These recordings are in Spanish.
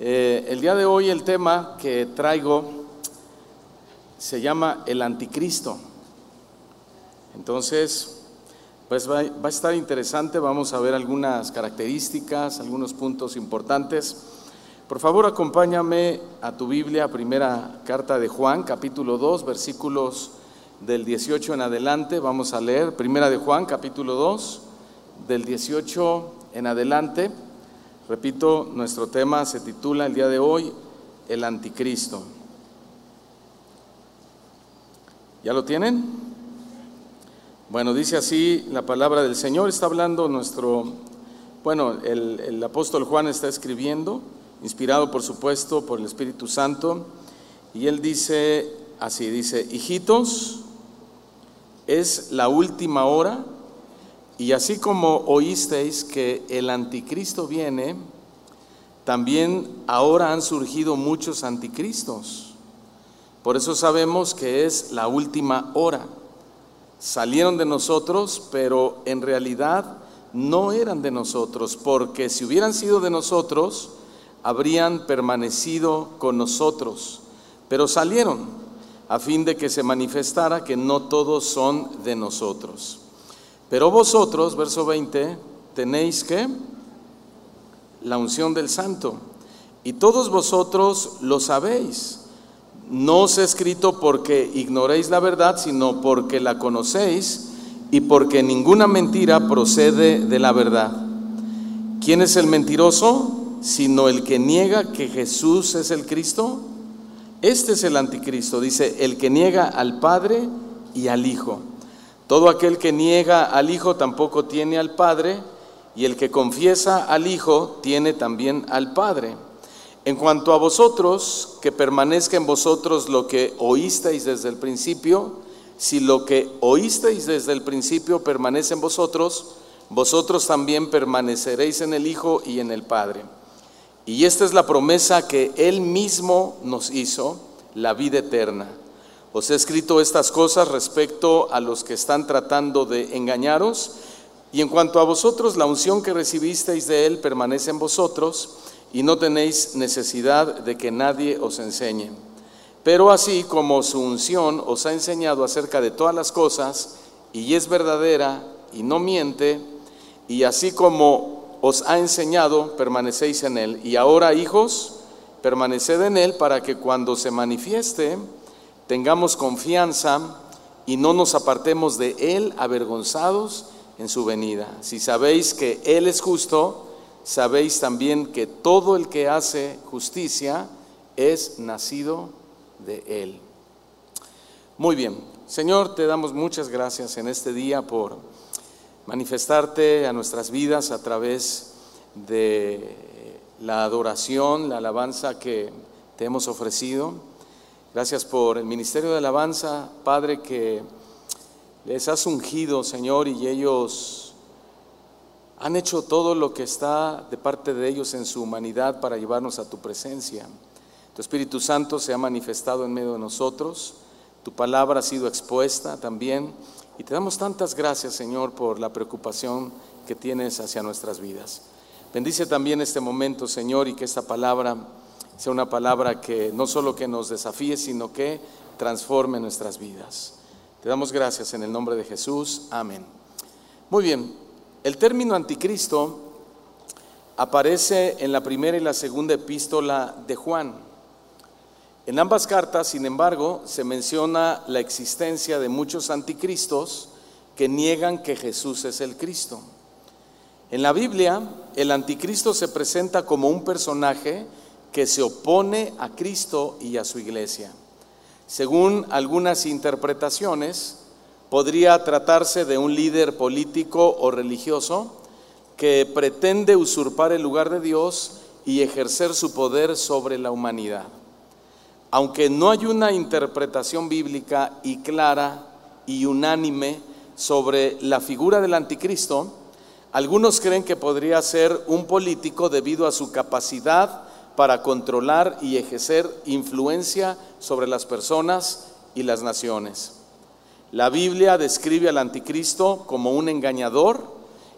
Eh, el día de hoy el tema que traigo se llama el anticristo. Entonces, pues va, va, a estar interesante, vamos a ver algunas características, algunos puntos importantes. Por favor, acompáñame a tu Biblia, primera carta de Juan, capítulo 2, versículos del 18 en adelante. Vamos a leer, primera de Juan, capítulo 2, del 18 en adelante. Repito, nuestro tema se titula el día de hoy, el anticristo. ¿Ya lo tienen? Bueno, dice así la palabra del Señor, está hablando nuestro, bueno, el, el apóstol Juan está escribiendo, inspirado por supuesto por el Espíritu Santo, y él dice así, dice, hijitos, es la última hora, y así como oísteis que el anticristo viene, también ahora han surgido muchos anticristos. Por eso sabemos que es la última hora. Salieron de nosotros, pero en realidad no eran de nosotros, porque si hubieran sido de nosotros, habrían permanecido con nosotros. Pero salieron a fin de que se manifestara que no todos son de nosotros. Pero vosotros, verso 20, tenéis que la unción del santo. Y todos vosotros lo sabéis. No os he escrito porque ignoréis la verdad, sino porque la conocéis y porque ninguna mentira procede de la verdad. ¿Quién es el mentiroso? Sino el que niega que Jesús es el Cristo. Este es el anticristo, dice, el que niega al Padre y al Hijo. Todo aquel que niega al Hijo tampoco tiene al Padre, y el que confiesa al Hijo tiene también al Padre. En cuanto a vosotros, que permanezca en vosotros lo que oísteis desde el principio, si lo que oísteis desde el principio permanece en vosotros, vosotros también permaneceréis en el Hijo y en el Padre. Y esta es la promesa que Él mismo nos hizo, la vida eterna. Os he escrito estas cosas respecto a los que están tratando de engañaros, y en cuanto a vosotros, la unción que recibisteis de Él permanece en vosotros, y no tenéis necesidad de que nadie os enseñe. Pero así como su unción os ha enseñado acerca de todas las cosas, y es verdadera y no miente, y así como os ha enseñado, permanecéis en Él. Y ahora, hijos, permaneced en Él para que cuando se manifieste, tengamos confianza y no nos apartemos de Él avergonzados en su venida. Si sabéis que Él es justo, sabéis también que todo el que hace justicia es nacido de Él. Muy bien, Señor, te damos muchas gracias en este día por manifestarte a nuestras vidas a través de la adoración, la alabanza que te hemos ofrecido. Gracias por el ministerio de alabanza, Padre, que les has ungido, Señor, y ellos han hecho todo lo que está de parte de ellos en su humanidad para llevarnos a tu presencia. Tu Espíritu Santo se ha manifestado en medio de nosotros, tu palabra ha sido expuesta también, y te damos tantas gracias, Señor, por la preocupación que tienes hacia nuestras vidas. Bendice también este momento, Señor, y que esta palabra sea una palabra que no solo que nos desafíe, sino que transforme nuestras vidas. Te damos gracias en el nombre de Jesús. Amén. Muy bien, el término anticristo aparece en la primera y la segunda epístola de Juan. En ambas cartas, sin embargo, se menciona la existencia de muchos anticristos que niegan que Jesús es el Cristo. En la Biblia, el anticristo se presenta como un personaje que se opone a Cristo y a su iglesia. Según algunas interpretaciones, podría tratarse de un líder político o religioso que pretende usurpar el lugar de Dios y ejercer su poder sobre la humanidad. Aunque no hay una interpretación bíblica y clara y unánime sobre la figura del anticristo, algunos creen que podría ser un político debido a su capacidad para controlar y ejercer influencia sobre las personas y las naciones. La Biblia describe al anticristo como un engañador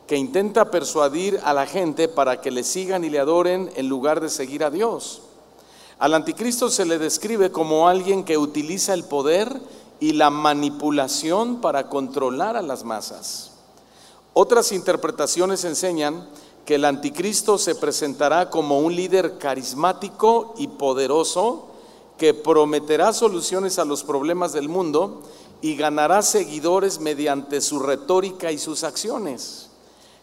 que intenta persuadir a la gente para que le sigan y le adoren en lugar de seguir a Dios. Al anticristo se le describe como alguien que utiliza el poder y la manipulación para controlar a las masas. Otras interpretaciones enseñan que el anticristo se presentará como un líder carismático y poderoso que prometerá soluciones a los problemas del mundo y ganará seguidores mediante su retórica y sus acciones.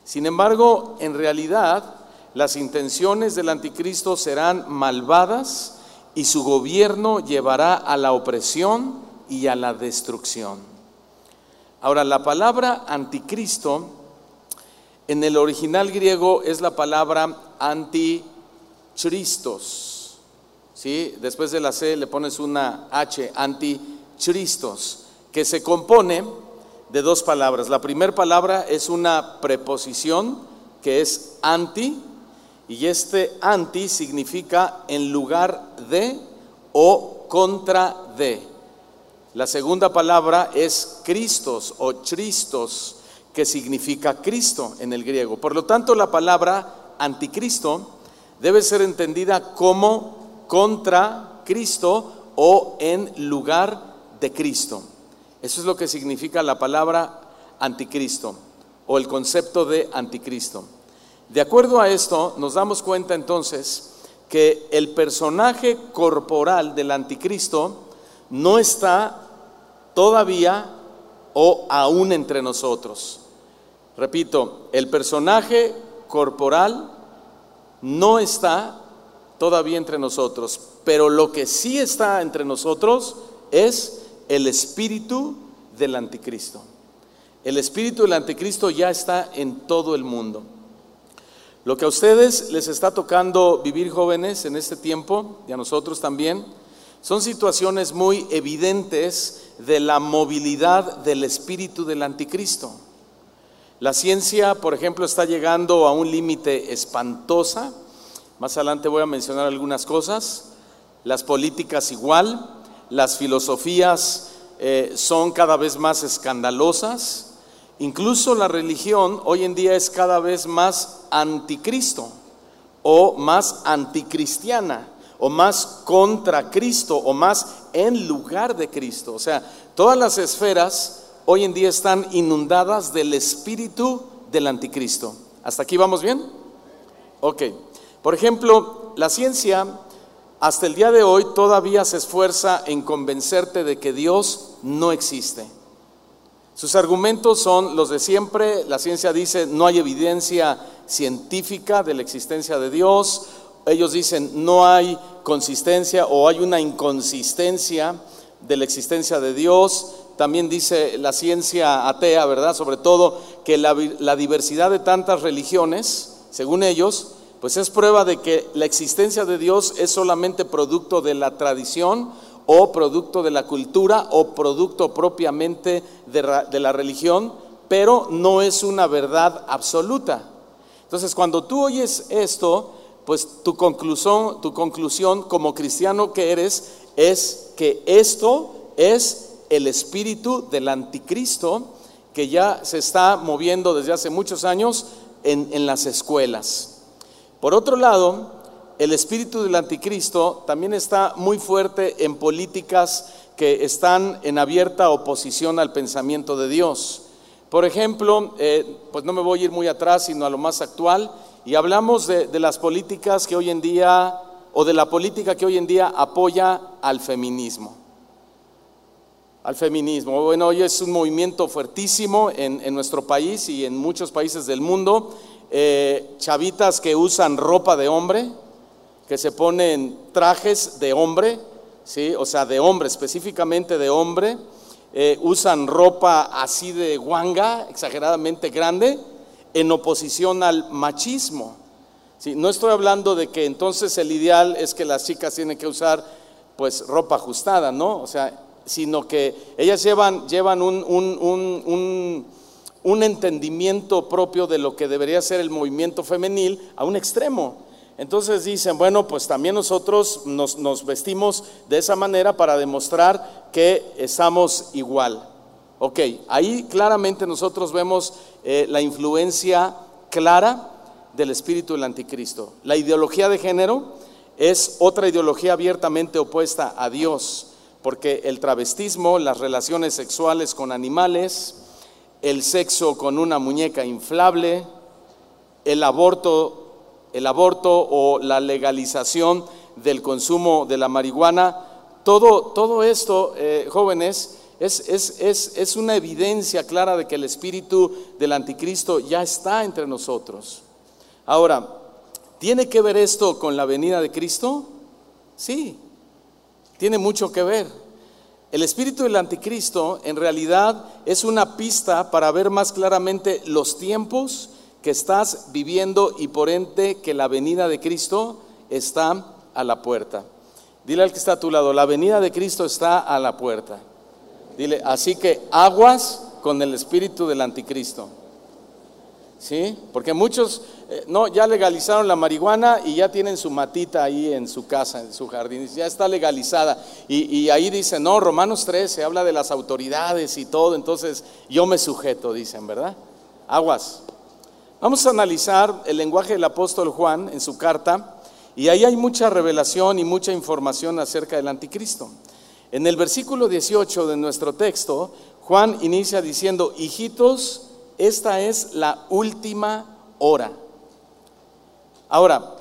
Sin embargo, en realidad, las intenciones del anticristo serán malvadas y su gobierno llevará a la opresión y a la destrucción. Ahora, la palabra anticristo en el original griego es la palabra antichristos. ¿sí? Después de la C le pones una H, antichristos, que se compone de dos palabras. La primera palabra es una preposición que es anti, y este anti significa en lugar de o contra de. La segunda palabra es Cristos o Cristos, que significa Cristo en el griego. Por lo tanto, la palabra anticristo debe ser entendida como contra Cristo o en lugar de Cristo. Eso es lo que significa la palabra anticristo o el concepto de anticristo. De acuerdo a esto, nos damos cuenta entonces que el personaje corporal del anticristo no está todavía o aún entre nosotros. Repito, el personaje corporal no está todavía entre nosotros, pero lo que sí está entre nosotros es el espíritu del anticristo. El espíritu del anticristo ya está en todo el mundo. Lo que a ustedes les está tocando vivir jóvenes en este tiempo, y a nosotros también, son situaciones muy evidentes de la movilidad del espíritu del anticristo. La ciencia, por ejemplo, está llegando a un límite espantosa. Más adelante voy a mencionar algunas cosas. Las políticas igual, las filosofías eh, son cada vez más escandalosas. Incluso la religión hoy en día es cada vez más anticristo o más anticristiana o más contra Cristo o más en lugar de Cristo. O sea, todas las esferas hoy en día están inundadas del espíritu del anticristo. ¿Hasta aquí vamos bien? Ok. Por ejemplo, la ciencia hasta el día de hoy todavía se esfuerza en convencerte de que Dios no existe. Sus argumentos son los de siempre. La ciencia dice no hay evidencia científica de la existencia de Dios. Ellos dicen no hay consistencia o hay una inconsistencia de la existencia de Dios también dice la ciencia atea, ¿verdad? Sobre todo que la, diversidad de tantas religiones, según ellos, pues es prueba de que la existencia de Dios es solamente producto de la tradición o producto de la cultura o producto propiamente de, la religión, pero no es una verdad absoluta. Entonces, cuando tú oyes esto, pues tu conclusión, tu conclusión como cristiano que eres es que esto es el espíritu del anticristo que ya se está moviendo desde hace muchos años en, las escuelas. Por otro lado, el espíritu del anticristo también está muy fuerte en políticas que están en abierta oposición al pensamiento de Dios. Por ejemplo, eh, pues no me voy a ir muy atrás, sino a lo más actual, y hablamos de, de las políticas que hoy en día, o de la política que hoy en día apoya al feminismo al feminismo. Bueno, hoy es un movimiento fuertísimo en, nuestro país y en muchos países del mundo. Eh, chavitas que usan ropa de hombre, que se ponen trajes de hombre, ¿sí? o sea, de hombre, específicamente de hombre, eh, usan ropa así de guanga, exageradamente grande, en oposición al machismo. ¿sí? No estoy hablando de que entonces el ideal es que las chicas tienen que usar pues ropa ajustada, ¿no? O sea, sino que ellas llevan, llevan un, un, entendimiento propio de lo que debería ser el movimiento femenil a un extremo. Entonces dicen, bueno, pues también nosotros nos, nos vestimos de esa manera para demostrar que estamos igual. Ok, ahí claramente nosotros vemos eh, la influencia clara del espíritu del anticristo. La ideología de género es otra ideología abiertamente opuesta a Dios, porque el travestismo, las relaciones sexuales con animales, el sexo con una muñeca inflable, el aborto, el aborto o la legalización del consumo de la marihuana, todo, todo esto, eh, jóvenes, es, es, una evidencia clara de que el espíritu del anticristo ya está entre nosotros. Ahora, ¿tiene que ver esto con la venida de Cristo? Sí, tiene mucho que ver. El espíritu del anticristo en realidad es una pista para ver más claramente los tiempos que estás viviendo y por ende que la venida de Cristo está a la puerta. Dile al que está a tu lado, la venida de Cristo está a la puerta. Dile, así que aguas con el espíritu del anticristo. ¿Sí? Porque muchos, eh, no, ya legalizaron la marihuana y ya tienen su matita ahí en su casa, en su jardín, ya está legalizada. Y, y ahí dicen, no, Romanos 13 habla de las autoridades y todo, entonces yo me sujeto, dicen, ¿verdad? Aguas. Vamos a analizar el lenguaje del apóstol Juan en su carta, y ahí hay mucha revelación y mucha información acerca del anticristo. En el versículo 18 de nuestro texto, Juan inicia diciendo, hijitos, esta es la última hora. Ahora,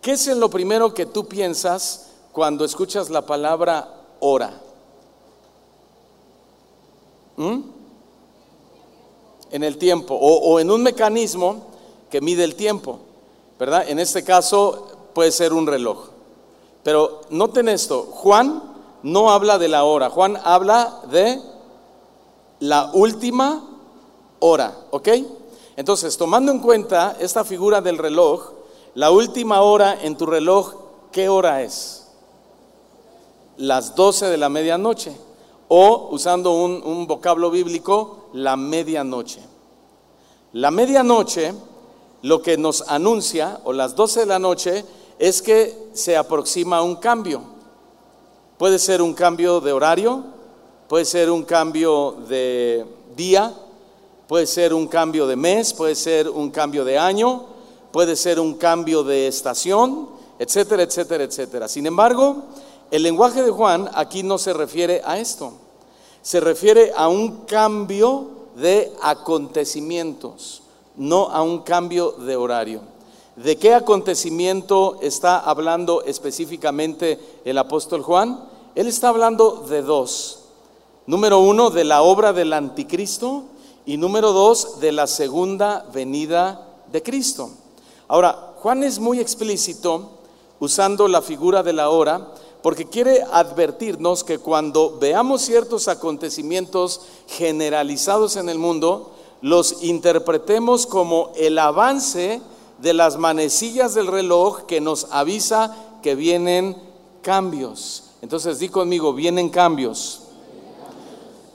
¿qué es lo primero que tú piensas cuando escuchas la palabra hora? ¿Mm? En el tiempo, o, en un mecanismo que mide el tiempo, ¿verdad? En este caso puede ser un reloj. Pero noten esto, Juan no habla de la hora, Juan habla de la última hora, ¿ok? Entonces, tomando en cuenta esta figura del reloj, la última hora en tu reloj, ¿qué hora es? Las 12 de la medianoche, o usando un, un vocablo bíblico, la medianoche. La medianoche, lo que nos anuncia, o las 12 de la noche, es que se aproxima un cambio. Puede ser un cambio de horario, puede ser un cambio de día, puede ser un cambio de mes, puede ser un cambio de año, puede ser un cambio de estación, etcétera, etcétera, etcétera. Sin embargo, el lenguaje de Juan aquí no se refiere a esto, se refiere a un cambio de acontecimientos, no a un cambio de horario. ¿De qué acontecimiento está hablando específicamente el apóstol Juan? Él está hablando de dos. Número uno, de la obra del anticristo y número dos, de la segunda venida de Cristo. Ahora, Juan es muy explícito usando la figura de la hora porque quiere advertirnos que cuando veamos ciertos acontecimientos generalizados en el mundo, los interpretemos como el avance de las manecillas del reloj que nos avisa que vienen cambios. Entonces di conmigo, vienen cambios.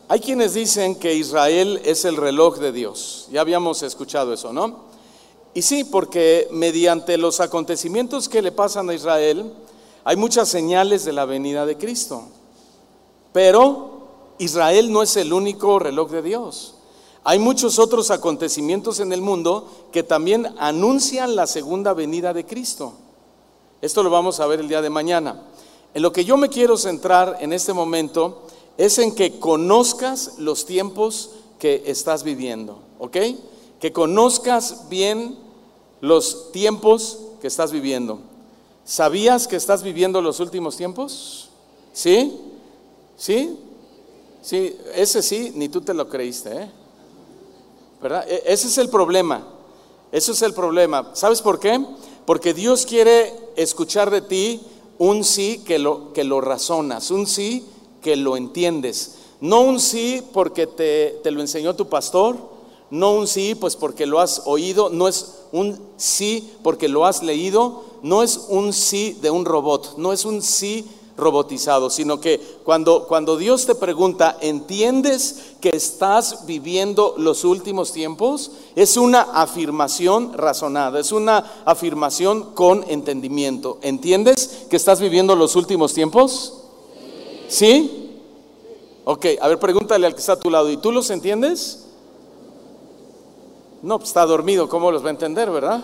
Hay quienes dicen que Israel es el reloj de Dios. Ya habíamos escuchado eso, ¿no? Y sí, porque mediante los acontecimientos que le pasan a Israel, hay muchas señales de la venida de Cristo. Pero Israel no es el único reloj de Dios. Hay muchos otros acontecimientos en el mundo que también anuncian la segunda venida de Cristo. Esto lo vamos a ver el día de mañana. En lo que yo me quiero centrar en este momento es en que conozcas los tiempos que estás viviendo, ¿ok? Que conozcas bien los tiempos que estás viviendo. ¿Sabías que estás viviendo los últimos tiempos? ¿Sí? ¿Sí? Sí, ese sí, ni tú te lo creíste, ¿eh? E, ese es el problema. Ese es el problema. ¿Sabes por qué? Porque Dios quiere escuchar de ti un sí que lo, que lo razonas, un sí que lo entiendes. No un sí porque te, te lo enseñó tu pastor, no un sí pues porque lo has oído, no es un sí porque lo has leído, no es un sí de un robot, no es un sí robotizado, sino que cuando, cuando Dios te pregunta, ¿entiendes que estás viviendo los últimos tiempos? Es una afirmación razonada, es una afirmación con entendimiento. ¿Entiendes que estás viviendo los últimos tiempos? ¿Sí? Ok, a ver, pregúntale al que está a tu lado, ¿y tú los entiendes? No, pues está dormido, ¿cómo los va a entender, verdad?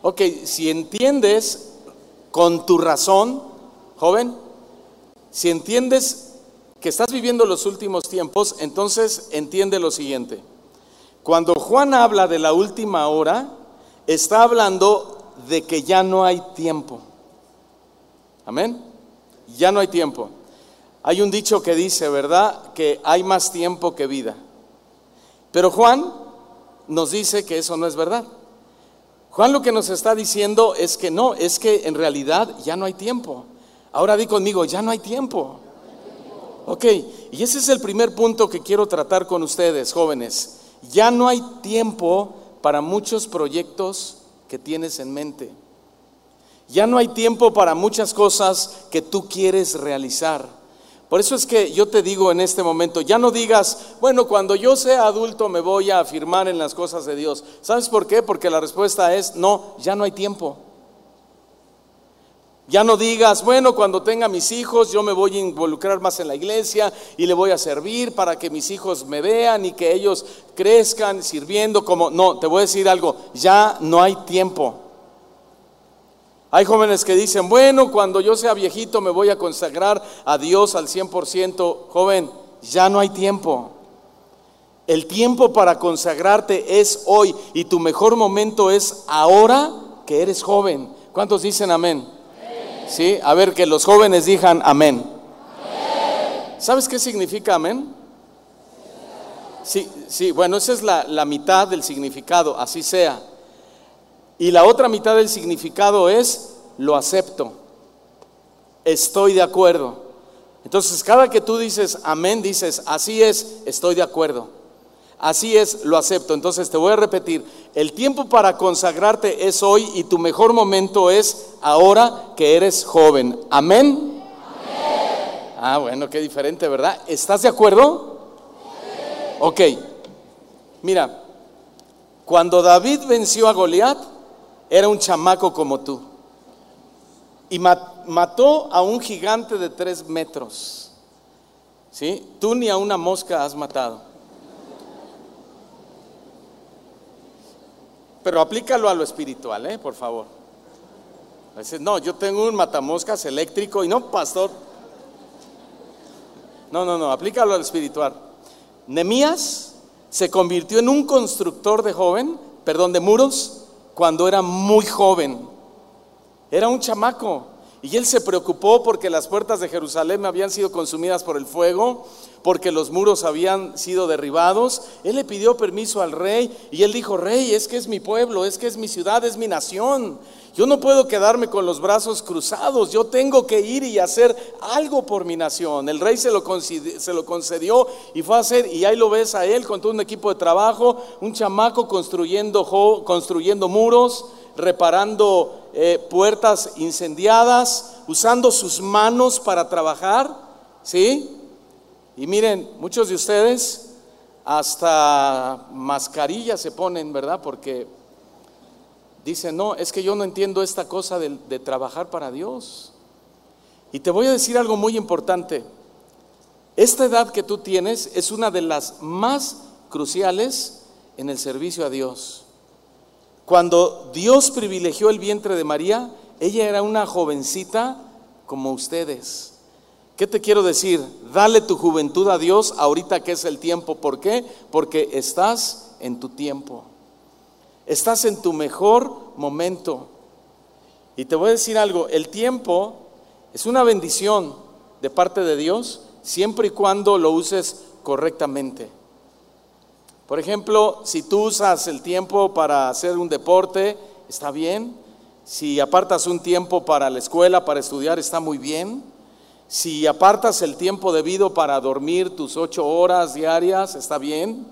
Ok, si entiendes con tu razón, joven, si entiendes que estás viviendo los últimos tiempos, entonces entiende lo siguiente. Cuando Juan habla de la última hora, está hablando de que ya no hay tiempo. Amén. Ya no hay tiempo. Hay un dicho que dice, ¿verdad? Que hay más tiempo que vida. Pero Juan nos dice que eso no es verdad. Juan lo que nos está diciendo es que no, es que en realidad ya no hay tiempo. Ahora di conmigo, ya no hay tiempo. Ok, y ese es el primer punto que quiero tratar con ustedes, jóvenes. Ya no hay tiempo para muchos proyectos que tienes en mente. Ya no hay tiempo para muchas cosas que tú quieres realizar. Por eso es que yo te digo en este momento, ya no digas, bueno, cuando yo sea adulto me voy a afirmar en las cosas de Dios. ¿Sabes por qué? Porque la respuesta es, no, ya no hay tiempo. Ya no digas, bueno, cuando tenga mis hijos yo me voy a involucrar más en la iglesia y le voy a servir para que mis hijos me vean y que ellos crezcan sirviendo como... No, te voy a decir algo, ya no hay tiempo. Hay jóvenes que dicen, bueno, cuando yo sea viejito me voy a consagrar a Dios al 100%. Joven, ya no hay tiempo. El tiempo para consagrarte es hoy y tu mejor momento es ahora que eres joven. ¿Cuántos dicen amén? ¿Sí? A ver, que los jóvenes digan amén. ¿Sabes qué significa amén? Sí, sí, bueno, esa es la, la mitad del significado, así sea. Y la otra mitad del significado es lo acepto, estoy de acuerdo. Entonces, cada que tú dices amén, dices, así es, estoy de acuerdo. Así es, lo acepto. Entonces te voy a repetir, el tiempo para consagrarte es hoy y tu mejor momento es ahora que eres joven. Amén. Ah, bueno, qué diferente, ¿verdad? ¿Estás de acuerdo? Ok. Mira, cuando David venció a Goliat, era un chamaco como tú. Y mató a un gigante de tres metros. ¿Sí? Tú ni a una mosca has matado. Pero aplícalo a lo espiritual, ¿eh? por favor. no, yo tengo un matamoscas eléctrico y no, pastor. No, no, no, aplícalo al espiritual. Nemías se convirtió en un constructor de joven, perdón, de muros, cuando era muy joven. Era un chamaco. Y él se preocupó porque las puertas de Jerusalén habían sido consumidas por el fuego porque los muros habían sido derribados. Él le pidió permiso al rey y él dijo, rey, es que es mi pueblo, es que es mi ciudad, es mi nación. Yo no puedo quedarme con los brazos cruzados, yo tengo que ir y hacer algo por mi nación. El rey se lo, se lo concedió y fue a hacer, y ahí lo ves a él con todo un equipo de trabajo, un chamaco construyendo, construyendo muros, reparando eh, puertas incendiadas, usando sus manos para trabajar, ¿sí? Y miren, muchos de ustedes hasta mascarillas se ponen, ¿verdad? Porque dicen, no, es que yo no entiendo esta cosa de trabajar para Dios. Y te voy a decir algo muy importante. Esta edad que tú tienes es una de las más cruciales en el servicio a Dios. Cuando Dios privilegió el vientre de María, ella era una jovencita como ustedes. ¿Qué te quiero decir? Dale tu juventud a Dios ahorita que es el tiempo. ¿Por qué? Porque estás en tu tiempo. Estás en tu mejor momento. Y te voy a decir algo, el tiempo es una bendición de parte de Dios siempre y cuando lo uses correctamente. Por ejemplo, si tú usas el tiempo para hacer un deporte, está bien. Si apartas un tiempo para la escuela, para estudiar, está muy bien. Si apartas el tiempo debido para dormir tus ocho horas diarias, está bien.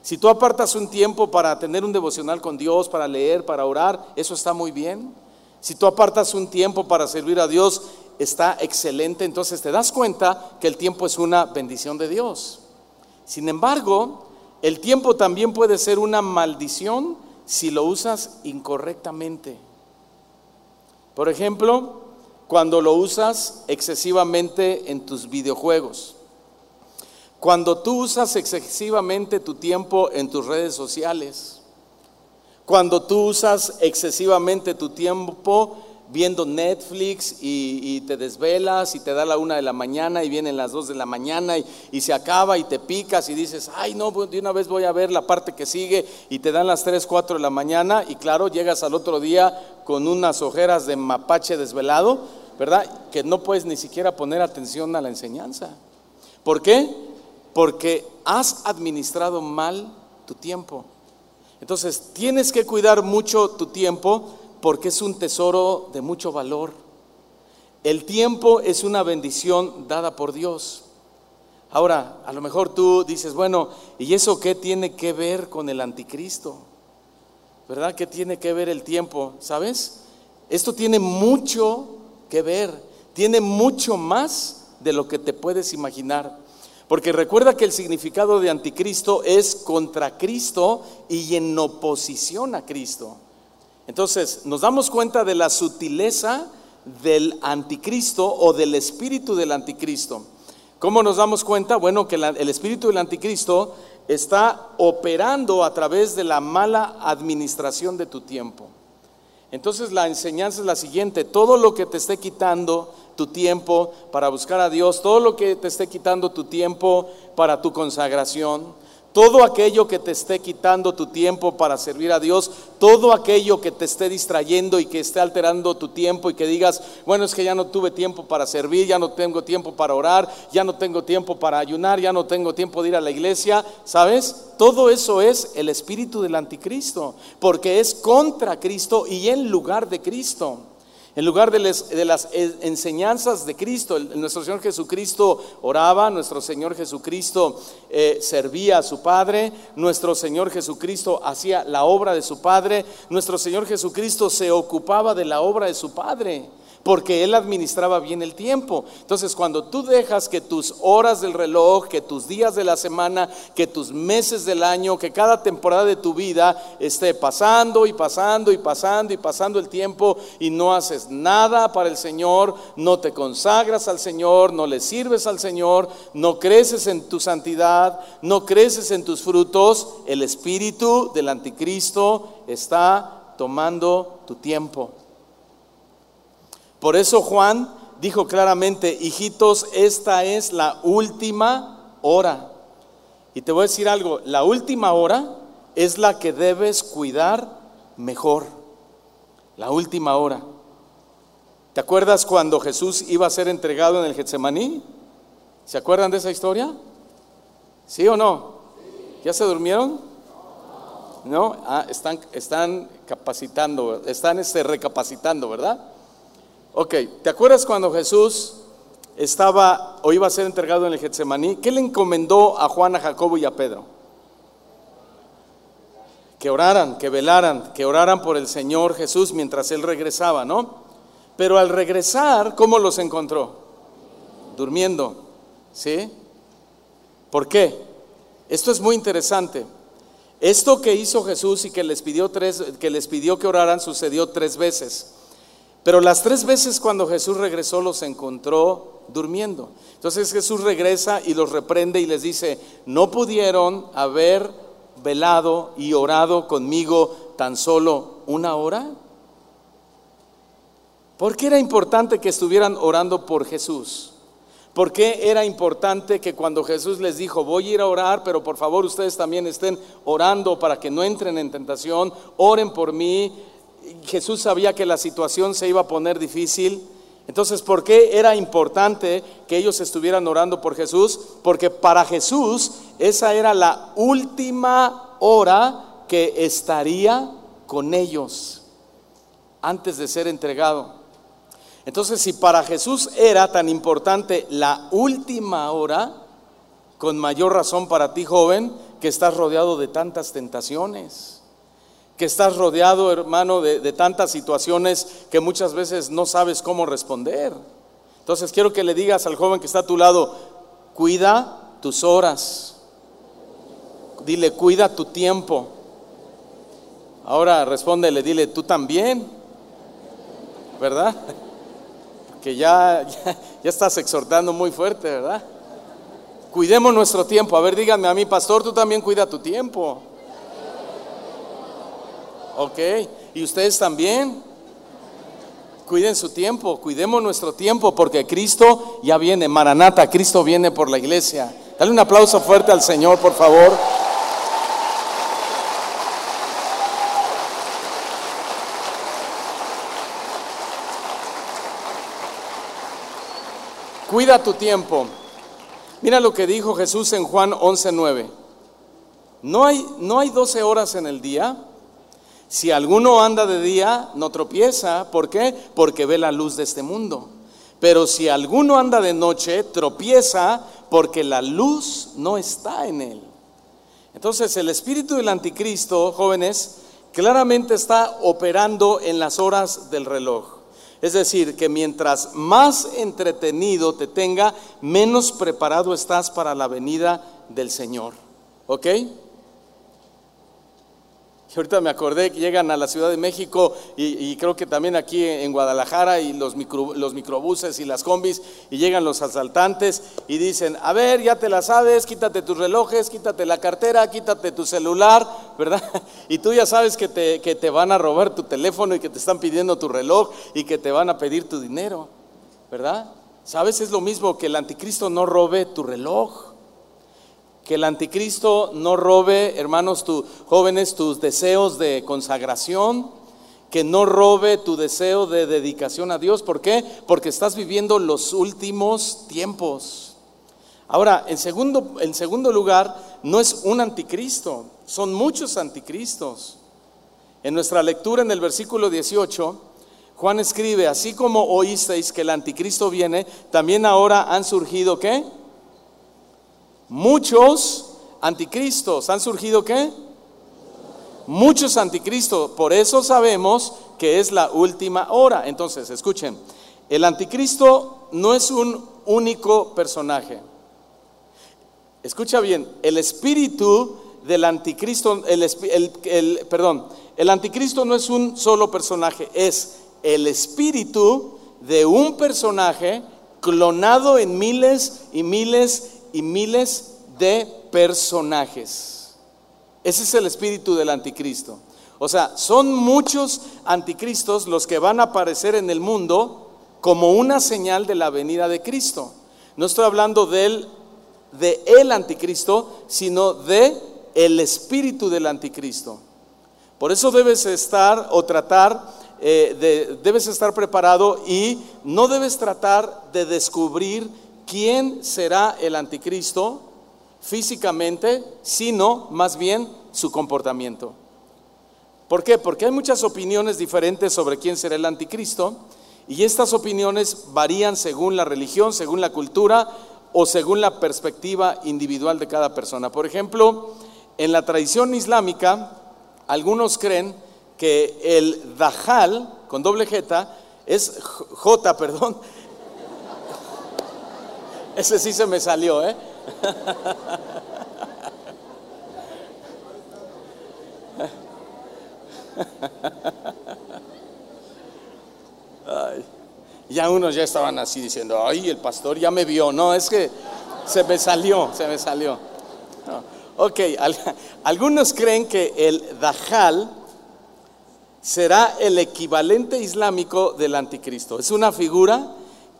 Si tú apartas un tiempo para tener un devocional con Dios, para leer, para orar, eso está muy bien. Si tú apartas un tiempo para servir a Dios, está excelente. Entonces te das cuenta que el tiempo es una bendición de Dios. Sin embargo, el tiempo también puede ser una maldición si lo usas incorrectamente. Por ejemplo, cuando lo usas excesivamente en tus videojuegos. Cuando tú usas excesivamente tu tiempo en tus redes sociales. Cuando tú usas excesivamente tu tiempo viendo Netflix y, te desvelas y te da la una de la mañana y vienen las dos de la mañana y, se acaba y te picas y dices, ay no, de una vez voy a ver la parte que sigue y te dan las tres, cuatro de la mañana y claro, llegas al otro día con unas ojeras de mapache desvelado, ¿verdad? Que no puedes ni siquiera poner atención a la enseñanza. ¿Por qué? Porque has administrado mal tu tiempo. Entonces, tienes que cuidar mucho tu tiempo porque es un tesoro de mucho valor. El tiempo es una bendición dada por Dios. Ahora, a lo mejor tú dices, bueno, ¿y eso qué tiene que ver con el anticristo? ¿Verdad? ¿Qué tiene que ver el tiempo? ¿Sabes? Esto tiene mucho que ver, tiene mucho más de lo que te puedes imaginar. Porque recuerda que el significado de anticristo es contra Cristo y en oposición a Cristo. Entonces, nos damos cuenta de la sutileza del anticristo o del espíritu del anticristo. ¿Cómo nos damos cuenta? Bueno, que el espíritu del anticristo está operando a través de la mala administración de tu tiempo. Entonces la enseñanza es la siguiente, todo lo que te esté quitando tu tiempo para buscar a Dios, todo lo que te esté quitando tu tiempo para tu consagración, todo aquello que te esté quitando tu tiempo para servir a Dios, todo aquello que te esté distrayendo y que esté alterando tu tiempo y que digas, bueno, es que ya no tuve tiempo para servir, ya no tengo tiempo para orar, ya no tengo tiempo para ayunar, ya no tengo tiempo de ir a la iglesia, ¿sabes? Todo eso es el espíritu del anticristo, porque es contra Cristo y en lugar de Cristo. En lugar de, las enseñanzas de Cristo, nuestro Señor Jesucristo oraba, nuestro Señor Jesucristo eh, servía a su Padre, nuestro Señor Jesucristo hacía la obra de su Padre, nuestro Señor Jesucristo se ocupaba de la obra de su Padre porque Él administraba bien el tiempo. Entonces, cuando tú dejas que tus horas del reloj, que tus días de la semana, que tus meses del año, que cada temporada de tu vida esté pasando y pasando y pasando y pasando el tiempo y no haces nada para el Señor, no te consagras al Señor, no le sirves al Señor, no creces en tu santidad, no creces en tus frutos, el espíritu del anticristo está tomando tu tiempo. Por eso Juan dijo claramente, hijitos, esta es la última hora. Y te voy a decir algo, la última hora es la que debes cuidar mejor. La última hora. ¿Te acuerdas cuando Jesús iba a ser entregado en el Getsemaní? ¿Se acuerdan de esa historia? ¿Sí o no? ¿Ya se durmieron? No, ah, están, están capacitando, están este, recapacitando, ¿verdad? Ok, ¿te acuerdas cuando Jesús estaba o iba a ser entregado en el Getsemaní? ¿Qué le encomendó a Juan, a Jacobo y a Pedro? Que oraran, que velaran, que oraran por el Señor Jesús mientras él regresaba, ¿no? Pero al regresar, ¿cómo los encontró? Durmiendo, ¿sí? ¿Por qué? Esto es muy interesante. Esto que hizo Jesús y que les pidió tres, que les pidió que oraran sucedió tres veces. Pero las tres veces cuando Jesús regresó los encontró durmiendo. Entonces Jesús regresa y los reprende y les dice, no pudieron haber velado y orado conmigo tan solo una hora. ¿Por qué era importante que estuvieran orando por Jesús? ¿Por qué era importante que cuando Jesús les dijo, voy a ir a orar, pero por favor ustedes también estén orando para que no entren en tentación, oren por mí, Jesús sabía que la situación se iba a poner difícil. Entonces, ¿por qué era importante que ellos estuvieran orando por Jesús? Porque para Jesús esa era la última hora que estaría con ellos antes de ser entregado. Entonces, si para Jesús era tan importante la última hora, con mayor razón para ti, joven, que estás rodeado de tantas tentaciones que estás rodeado, hermano, de, tantas situaciones que muchas veces no sabes cómo responder. Entonces quiero que le digas al joven que está a tu lado, cuida tus horas. Dile, cuida tu tiempo. Ahora respóndele, dile, tú también. ¿verdad? Que ya, ya, ya estás exhortando muy fuerte, ¿verdad? Cuidemos nuestro tiempo. A ver, díganme a mí, pastor, tú también cuida tu tiempo. Ok, ¿y ustedes también? Cuiden su tiempo, cuidemos nuestro tiempo porque Cristo ya viene, Maranata, Cristo viene por la iglesia. Dale un aplauso fuerte al Señor, por favor. Cuida tu tiempo. Mira lo que dijo Jesús en Juan 11:9. ¿No hay, ¿No hay 12 horas en el día? Si alguno anda de día, no tropieza. ¿Por qué? Porque ve la luz de este mundo. Pero si alguno anda de noche, tropieza porque la luz no está en él. Entonces el espíritu del anticristo, jóvenes, claramente está operando en las horas del reloj. Es decir, que mientras más entretenido te tenga, menos preparado estás para la venida del Señor. ¿Ok? Ahorita me acordé que llegan a la Ciudad de México y, creo que también aquí en Guadalajara y los, los microbuses y las combis y llegan los asaltantes y dicen, a ver, ya te la sabes, quítate tus relojes, quítate la cartera, quítate tu celular, ¿verdad? Y tú ya sabes que te, que te van a robar tu teléfono y que te están pidiendo tu reloj y que te van a pedir tu dinero, ¿verdad? ¿Sabes? Es lo mismo que el anticristo no robe tu reloj que el anticristo no robe, hermanos, jóvenes, tus deseos de consagración, que no robe tu deseo de dedicación a Dios. ¿Por qué? Porque estás viviendo los últimos tiempos. Ahora, en segundo, en segundo lugar, no es un anticristo, son muchos anticristos. En nuestra lectura en el versículo 18, Juan escribe, así como oísteis que el anticristo viene, también ahora han surgido, ¿qué? Muchos anticristos. ¿Han surgido qué? Muchos anticristos. Por eso sabemos que es la última hora. Entonces, escuchen, el anticristo no es un único personaje. Escucha bien, el espíritu del anticristo, el, perdón, el anticristo no es un solo personaje, es el espíritu de un personaje clonado en miles y miles y miles de personajes. Ese es el espíritu del anticristo. O sea, son muchos anticristos los que van a aparecer en el mundo como una señal de la venida de Cristo. No estoy hablando del de el anticristo, sino de el espíritu del anticristo. Por eso debes estar o tratar, eh, debes estar preparado y no debes tratar de descubrir quién será el anticristo físicamente, sino más bien su comportamiento. ¿Por qué? Porque hay muchas opiniones diferentes sobre quién será el anticristo y estas opiniones varían según la religión, según la cultura o según la perspectiva individual de cada persona. Por ejemplo, en la tradición islámica, algunos creen que el Dajjal, con doble J, es J, perdón, ese sí se me salió, ¿eh? ya unos ya estaban así diciendo, ay, el pastor ya me vio. No, es que se me salió, se me salió. Ok, algunos creen que el Dajjal será el equivalente islámico del anticristo. Es una figura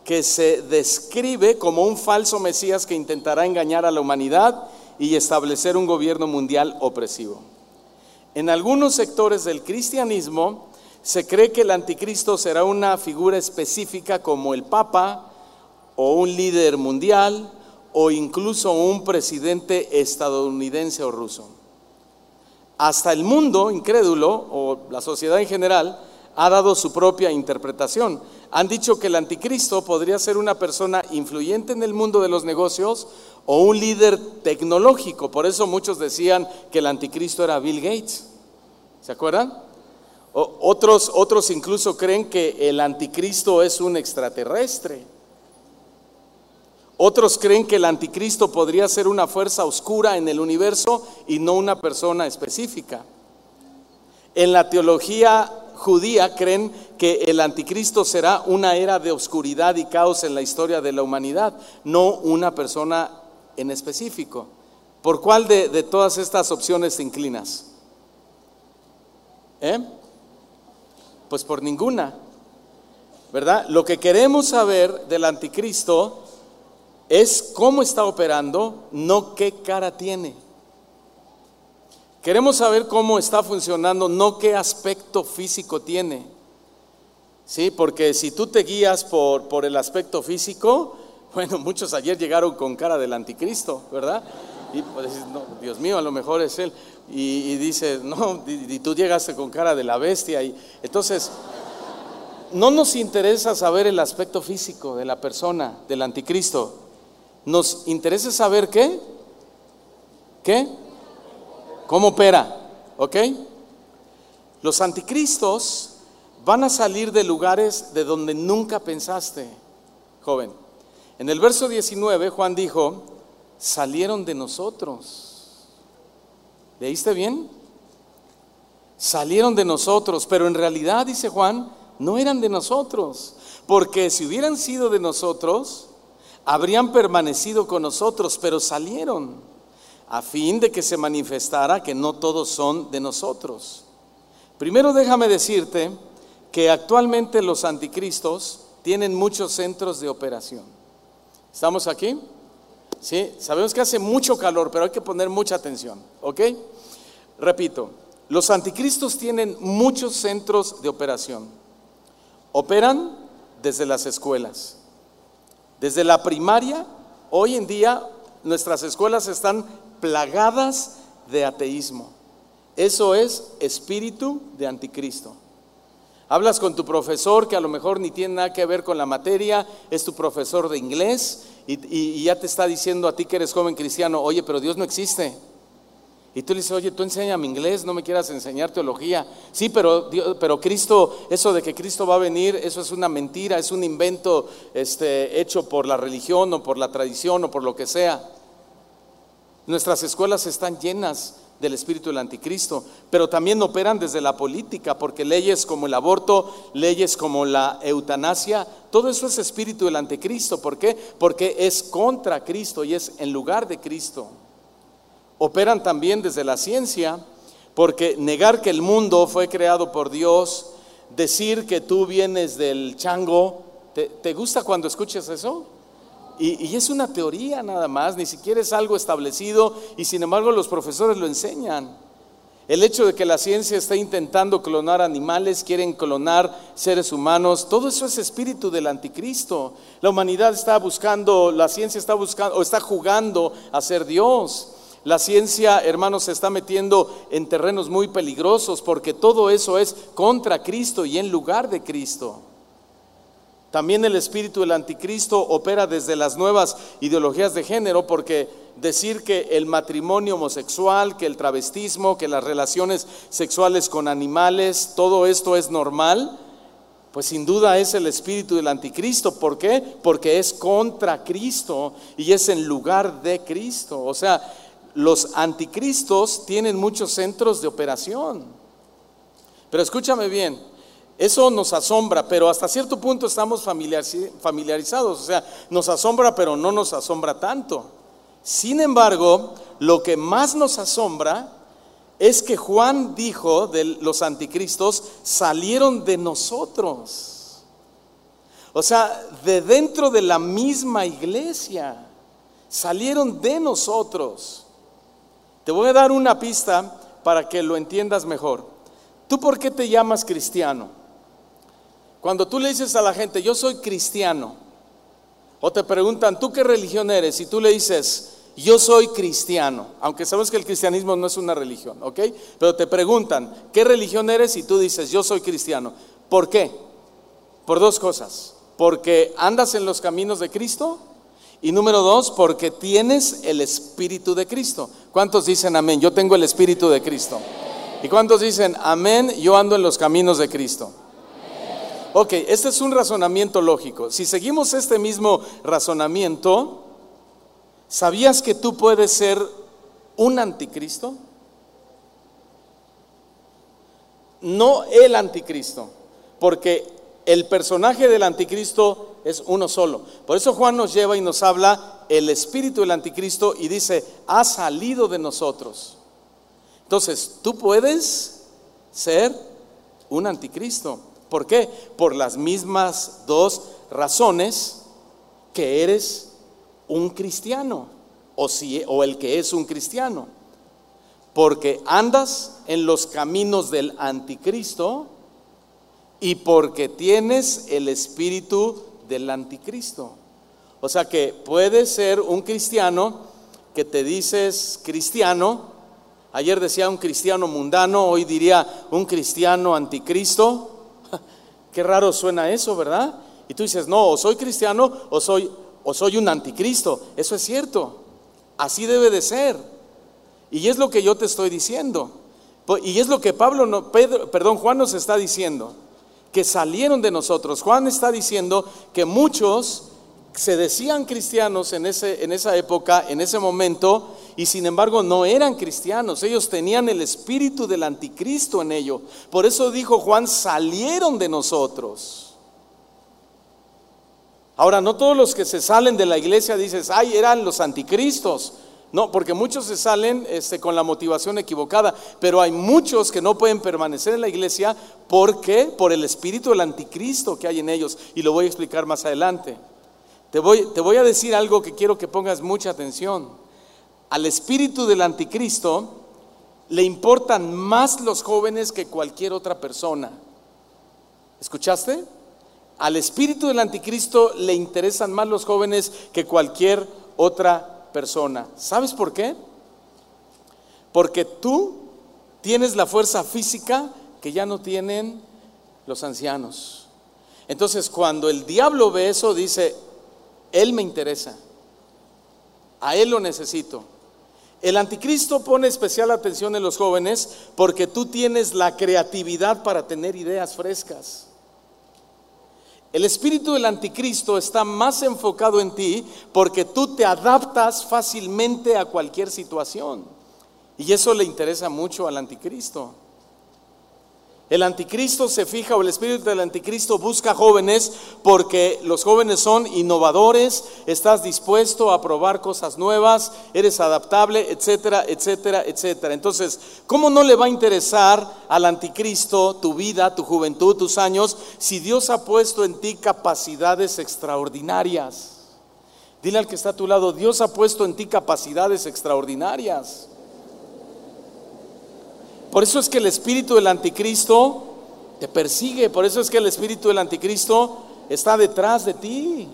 que se describe como un falso Mesías que intentará engañar a la humanidad y establecer un gobierno mundial opresivo. En algunos sectores del cristianismo se cree que el anticristo será una figura específica como el Papa o un líder mundial o incluso un presidente estadounidense o ruso. Hasta el mundo incrédulo o la sociedad en general ha dado su propia interpretación. Han dicho que el anticristo podría ser una persona influyente en el mundo de los negocios o un líder tecnológico. Por eso muchos decían que el anticristo era Bill Gates. ¿Se acuerdan? otros, otros incluso creen que el anticristo es un extraterrestre. Otros creen que el anticristo podría ser una fuerza oscura en el universo y no una persona específica. En la teología judía creen que el anticristo será una era de oscuridad y caos en la historia de la humanidad, no una persona en específico. ¿Por cuál de, todas estas opciones te inclinas? ¿Eh? Pues por ninguna, ¿verdad? Lo que queremos saber del anticristo es cómo está operando, no qué cara tiene. Queremos saber cómo está funcionando, no qué aspecto físico tiene. Sí, porque si tú te guías por, por el aspecto físico, bueno, muchos ayer llegaron con cara del anticristo, ¿verdad? Y pues, Dios mío, a lo mejor es él. Y, y dice, no, y, y, tú llegaste con cara de la bestia. Y, entonces, no nos interesa saber el aspecto físico de la persona, del anticristo. Nos interesa saber qué. ¿Qué? ¿Cómo opera? ¿Ok? Los anticristos van a salir de lugares de donde nunca pensaste, joven. En el verso 19 Juan dijo, salieron de nosotros. ¿Leíste bien? Salieron de nosotros, pero en realidad, dice Juan, no eran de nosotros, porque si hubieran sido de nosotros, habrían permanecido con nosotros, pero salieron a fin de que se manifestara que no todos son de nosotros. Primero déjame decirte que actualmente los anticristos tienen muchos centros de operación. ¿Estamos aquí? Sí, sabemos que hace mucho calor, pero hay que poner mucha atención, ¿ok? Repito, los anticristos tienen muchos centros de operación. Operan desde las escuelas. Desde la primaria, hoy en día nuestras escuelas están plagadas de ateísmo. Eso es espíritu de anticristo. Hablas con tu profesor que a lo mejor ni tiene nada que ver con la materia, es tu profesor de inglés y, ya te está diciendo a ti que eres joven cristiano, oye, pero Dios no existe. Y tú le dices, oye, tú enséñame inglés, no me quieras enseñar teología. Sí, pero, pero Cristo, eso de que Cristo va a venir, eso es una mentira, es un invento este, hecho por la religión o por la tradición o por lo que sea. Nuestras escuelas están llenas del espíritu del anticristo, pero también operan desde la política, porque leyes como el aborto, leyes como la eutanasia, todo eso es espíritu del anticristo. ¿Por qué? Porque es contra Cristo y es en lugar de Cristo. Operan también desde la ciencia, porque negar que el mundo fue creado por Dios, decir que tú vienes del chango, ¿te, te gusta cuando escuches eso? Y, es una teoría nada más, ni siquiera es algo establecido y sin embargo los profesores lo enseñan. El hecho de que la ciencia está intentando clonar animales, quieren clonar seres humanos, todo eso es espíritu del anticristo. La humanidad está buscando, la ciencia está buscando o está jugando a ser Dios. La ciencia, hermanos, se está metiendo en terrenos muy peligrosos porque todo eso es contra Cristo y en lugar de Cristo. También el espíritu del anticristo opera desde las nuevas ideologías de género porque decir que el matrimonio homosexual, que el travestismo, que las relaciones sexuales con animales, todo esto es normal, pues sin duda es el espíritu del anticristo. ¿Por qué? Porque es contra Cristo y es en lugar de Cristo. O sea, los anticristos tienen muchos centros de operación. Pero escúchame bien, eso nos asombra, pero hasta cierto punto estamos familiarizados, o sea, nos asombra, pero no nos asombra tanto. Sin embargo, lo que más nos asombra es que Juan dijo de los anticristos, salieron de nosotros. O sea, de dentro de la misma iglesia, salieron de nosotros. Te voy a dar una pista para que lo entiendas mejor. ¿Tú por qué te llamas cristiano? Cuando tú le dices a la gente, yo soy cristiano, o te preguntan, ¿tú qué religión eres? Y tú le dices, yo soy cristiano, aunque sabes que el cristianismo no es una religión, ¿ok? Pero te preguntan, ¿qué religión eres? Y tú dices, yo soy cristiano. ¿Por qué? Por dos cosas. Porque andas en los caminos de Cristo y número dos, porque tienes el Espíritu de Cristo. ¿Cuántos dicen amén? Yo tengo el Espíritu de Cristo. ¿Y cuántos dicen amén? Yo ando en los caminos de Cristo. Ok, este es un razonamiento lógico. Si seguimos este mismo razonamiento, ¿sabías que tú puedes ser un anticristo? no el anticristo, porque el personaje del anticristo es uno solo. Por eso Juan nos lleva y nos habla el espíritu del anticristo y dice, ha salido de nosotros. Entonces, tú puedes ser un anticristo. ¿Por qué? Por las mismas dos razones que eres un cristiano o, el que es un cristiano. Porque andas en los caminos del anticristo y porque tienes el espíritu del anticristo. O sea que puedes ser un cristiano que te dices cristiano. Ayer decía un cristiano mundano, hoy diría un cristiano anticristo. Qué raro suena eso, ¿verdad? Y tú dices, no, o soy cristiano o soy, o soy un anticristo. Eso es cierto. Así debe de ser. Y es lo que yo te estoy diciendo. Y es lo que Pablo, no, Pedro, perdón, Juan nos está diciendo que salieron de nosotros. Juan está diciendo que muchos se decían cristianos en, ese, en esa época, en ese momento, y sin embargo no eran cristianos. Ellos tenían el espíritu del anticristo en ellos. Por eso dijo Juan, salieron de nosotros. Ahora, no todos los que se salen de la iglesia dices, ay, eran los anticristos. No, porque muchos se salen este, con la motivación equivocada, pero hay muchos que no pueden permanecer en la iglesia porque por el espíritu del anticristo que hay en ellos, y lo voy a explicar más adelante. Te voy, a decir algo que quiero que pongas mucha atención. Al espíritu del anticristo le importan más los jóvenes que cualquier otra persona. ¿Escuchaste? Al espíritu del anticristo le interesan más los jóvenes que cualquier otra persona. ¿Sabes por qué? Porque tú tienes la fuerza física que ya no tienen los ancianos. Entonces, cuando el diablo ve eso, dice, Él me interesa, a Él lo necesito. El anticristo pone especial atención en los jóvenes porque tú tienes la creatividad para tener ideas frescas. El espíritu del anticristo está más enfocado en ti porque tú te adaptas fácilmente a cualquier situación. Y eso le interesa mucho al anticristo. El anticristo se fija o el espíritu del anticristo busca jóvenes porque los jóvenes son innovadores, estás dispuesto a probar cosas nuevas, eres adaptable, etcétera, etcétera, etcétera. Entonces, ¿cómo no le va a interesar al anticristo tu vida, tu juventud, tus años, si Dios ha puesto en ti capacidades extraordinarias? Dile al que está a tu lado, Dios ha puesto en ti capacidades extraordinarias. Por eso es que el espíritu del anticristo te persigue, por eso es que el espíritu del anticristo está detrás de ti.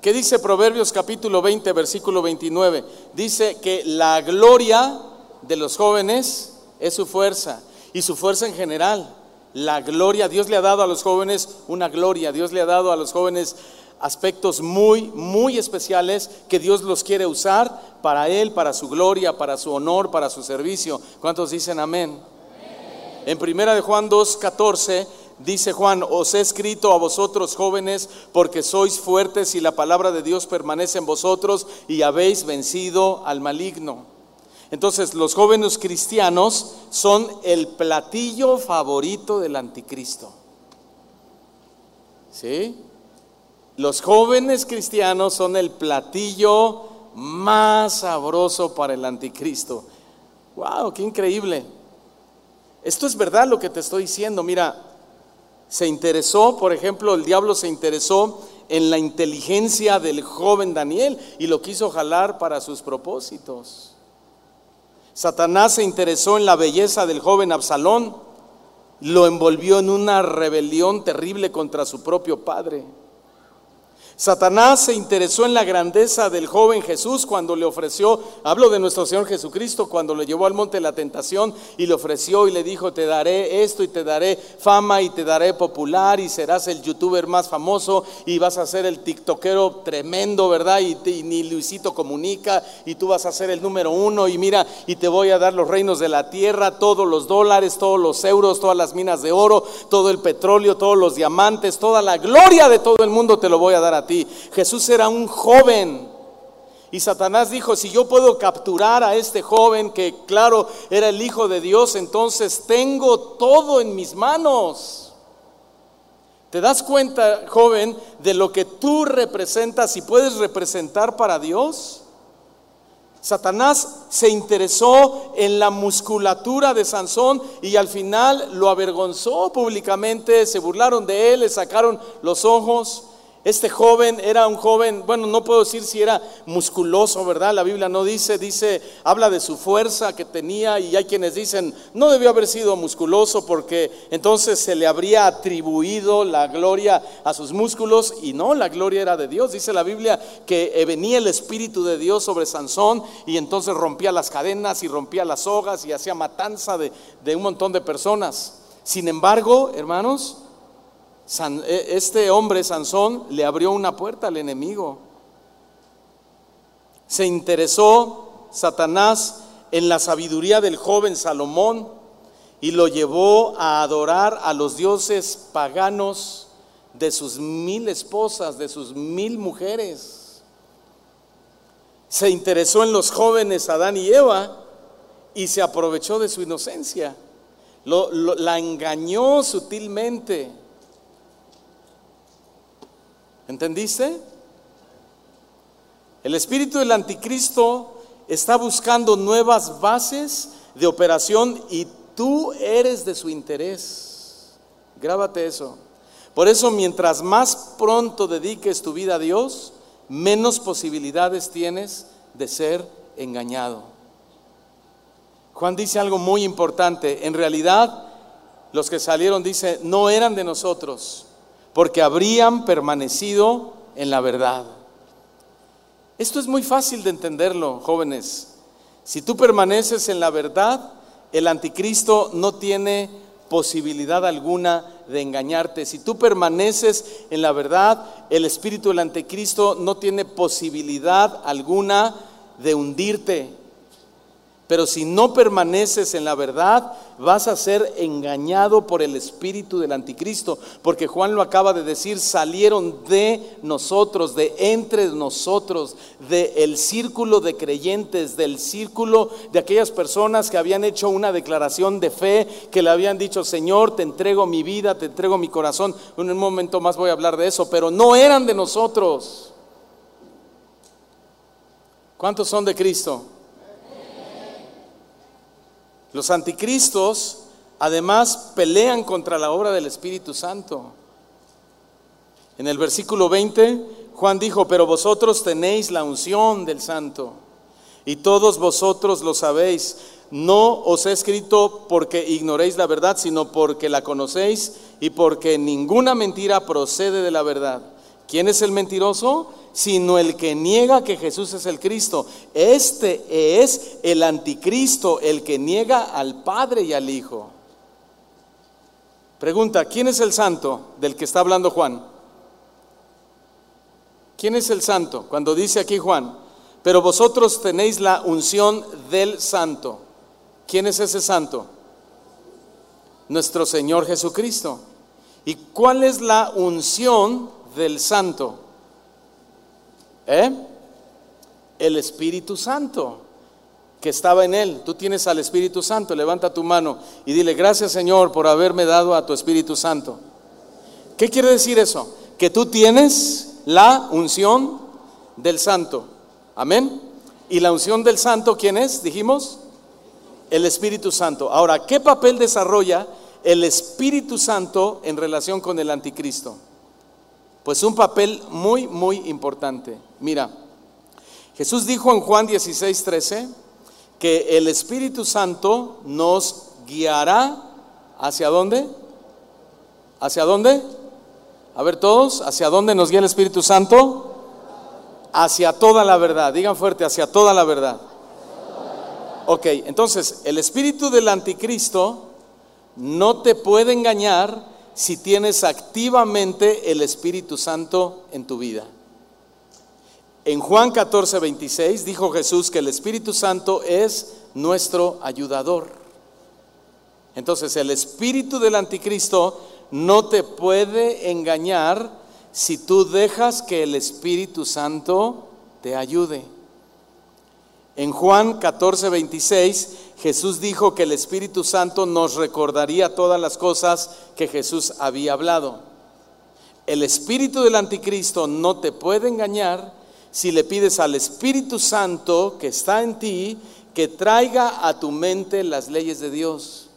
¿Qué dice Proverbios capítulo 20, versículo 29? Dice que la gloria de los jóvenes es su fuerza y su fuerza en general. La gloria, Dios le ha dado a los jóvenes una gloria, Dios le ha dado a los jóvenes aspectos muy, muy especiales que Dios los quiere usar para Él, para su gloria, para su honor, para su servicio. ¿Cuántos dicen amén? En primera de Juan 2, 14 dice Juan, os he escrito a vosotros jóvenes porque sois fuertes y la palabra de Dios permanece en vosotros y habéis vencido al maligno. Entonces los jóvenes cristianos son el platillo favorito del anticristo. ¿Sí? Los jóvenes cristianos son el platillo más sabroso para el anticristo. ¡Wow! ¡Qué increíble! Esto es verdad lo que te estoy diciendo. Mira, se interesó, por ejemplo, el diablo se interesó en la inteligencia del joven Daniel y lo quiso jalar para sus propósitos. Satanás se interesó en la belleza del joven Absalón, lo envolvió en una rebelión terrible contra su propio padre. Satanás se interesó en la grandeza del joven Jesús cuando le ofreció, hablo de nuestro Señor Jesucristo, cuando le llevó al monte de la tentación y le ofreció y le dijo, te daré esto y te daré fama y te daré popular y serás el youtuber más famoso y vas a ser el tiktokero tremendo, ¿verdad? Y, ni Luisito comunica y tú vas a ser el número uno y mira, y te voy a dar los reinos de la tierra, todos los dólares, todos los euros, todas las minas de oro, todo el petróleo, todos los diamantes, toda la gloria de todo el mundo te lo voy a dar a Jesús era un joven Y Satanás dijo, si yo puedo capturar a este joven que claro era el Hijo de Dios, entonces tengo todo en mis manos. ¿Te das cuenta, joven, de lo que tú representas y puedes representar para Dios? Satanás se interesó en la musculatura de Sansón y al final lo avergonzó públicamente, se burlaron de él, le sacaron los ojos. Este joven era un joven, bueno, no puedo decir si era musculoso, ¿verdad? La Biblia no dice, dice, habla de su fuerza que tenía y hay quienes dicen, no debió haber sido musculoso porque entonces se le habría atribuido la gloria a sus músculos y no, la gloria era de Dios. Dice la Biblia que eh, venía el Espíritu de Dios sobre Sansón y entonces rompía las cadenas y rompía las sogas y hacía matanza de, de un montón de personas. Sin embargo, hermanos, e, este hombre, Sansón, le abrió una puerta al enemigo. Se interesó Satanás en la sabiduría del joven Salomón y lo llevó a adorar a los dioses paganos de sus mil esposas, de sus mil mujeres. Se interesó en los jóvenes Adán y Eva y se aprovechó de su inocencia. la engañó sutilmente ¿Entendiste? El espíritu del anticristo está buscando nuevas bases de operación y tú eres de su interés. Grábate eso. Por eso mientras más pronto dediques tu vida a Dios, menos posibilidades tienes de ser engañado. Juan dice algo muy importante. En realidad, los que salieron, dice, no eran de nosotros, porque habrían permanecido en la verdad. Esto es muy fácil de entenderlo, jóvenes. Si tú permaneces en la verdad, el anticristo no tiene posibilidad alguna de engañarte. Si tú permaneces en la verdad, el espíritu del anticristo no tiene posibilidad alguna de hundirte. Pero si no permaneces en la verdad, vas a ser engañado por el espíritu del anticristo, porque Juan lo acaba de decir, salieron de nosotros, de entre nosotros, del círculo de creyentes, del círculo de aquellas personas que habían hecho una declaración de fe, que le habían dicho, Señor, te entrego mi vida, te entrego mi corazón. En un momento más voy a hablar de eso, pero no eran de nosotros. ¿Cuántos son de Cristo? Los anticristos además pelean contra la obra del Espíritu Santo. En el versículo 20, Juan dijo, pero vosotros tenéis la unción del Santo y todos vosotros lo sabéis. No os he escrito porque ignoréis la verdad, sino porque la conocéis y porque ninguna mentira procede de la verdad. ¿Quién es el mentiroso? Sino el que niega que Jesús es el Cristo. Este es el anticristo, el que niega al Padre y al Hijo. Pregunta, ¿quién es el santo del que está hablando Juan? ¿Quién es el santo? Cuando dice aquí Juan, pero vosotros tenéis la unción del santo. ¿Quién es ese santo? Nuestro Señor Jesucristo. ¿Y cuál es la unción del Santo? ¿Eh? El Espíritu Santo que estaba en él. Tú tienes al Espíritu Santo, levanta tu mano y dile, gracias Señor por haberme dado a tu Espíritu Santo. ¿Qué quiere decir eso? Que tú tienes la unción del Santo. Amén. ¿Y la unción del Santo quién es? Dijimos. El Espíritu Santo. Ahora, ¿qué papel desarrolla el Espíritu Santo en relación con el anticristo? Pues un papel muy, muy importante. Mira, Jesús dijo en Juan 16, 13 que el Espíritu Santo nos guiará hacia dónde? ¿Hacia dónde? A ver todos, ¿hacia dónde nos guía el Espíritu Santo? Hacia toda la verdad. Digan fuerte, hacia toda la verdad. Ok, entonces el espíritu del anticristo no te puede engañar si tienes activamente el Espíritu Santo en tu vida. En Juan 14, 26 dijo Jesús que el Espíritu Santo es nuestro ayudador. Entonces el espíritu del anticristo no te puede engañar si tú dejas que el Espíritu Santo te ayude. En Juan 14, 26, Jesús dijo que el Espíritu Santo nos recordaría todas las cosas que Jesús había hablado. El espíritu del anticristo no te puede engañar si le pides al Espíritu Santo que está en ti que traiga a tu mente las leyes de Dios,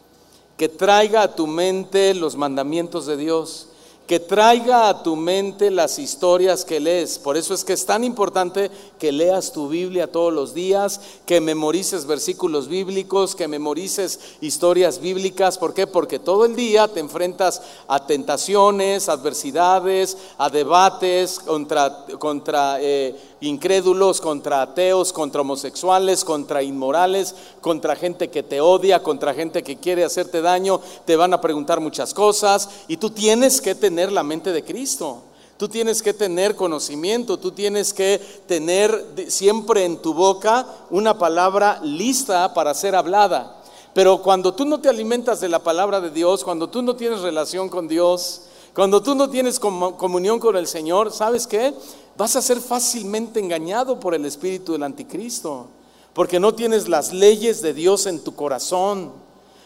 que traiga a tu mente los mandamientos de Dios, que traiga a tu mente las historias que lees. Por eso es que es tan importante que leas tu Biblia todos los días, que memorices versículos bíblicos, que memorices historias bíblicas. ¿Por qué? Porque todo el día te enfrentas a tentaciones, adversidades, a debates contra, contra eh, incrédulos, contra ateos, contra homosexuales, contra inmorales, contra gente que te odia, contra gente que quiere hacerte daño. Te van a preguntar muchas cosas y tú tienes que tener la mente de Cristo. Tú tienes que tener conocimiento, tú tienes que tener siempre en tu boca una palabra lista para ser hablada. Pero cuando tú no te alimentas de la palabra de Dios, cuando tú no tienes relación con Dios, cuando tú no tienes comunión con el Señor, ¿sabes qué? Vas a ser fácilmente engañado por el espíritu del anticristo, porque no tienes las leyes de Dios en tu corazón,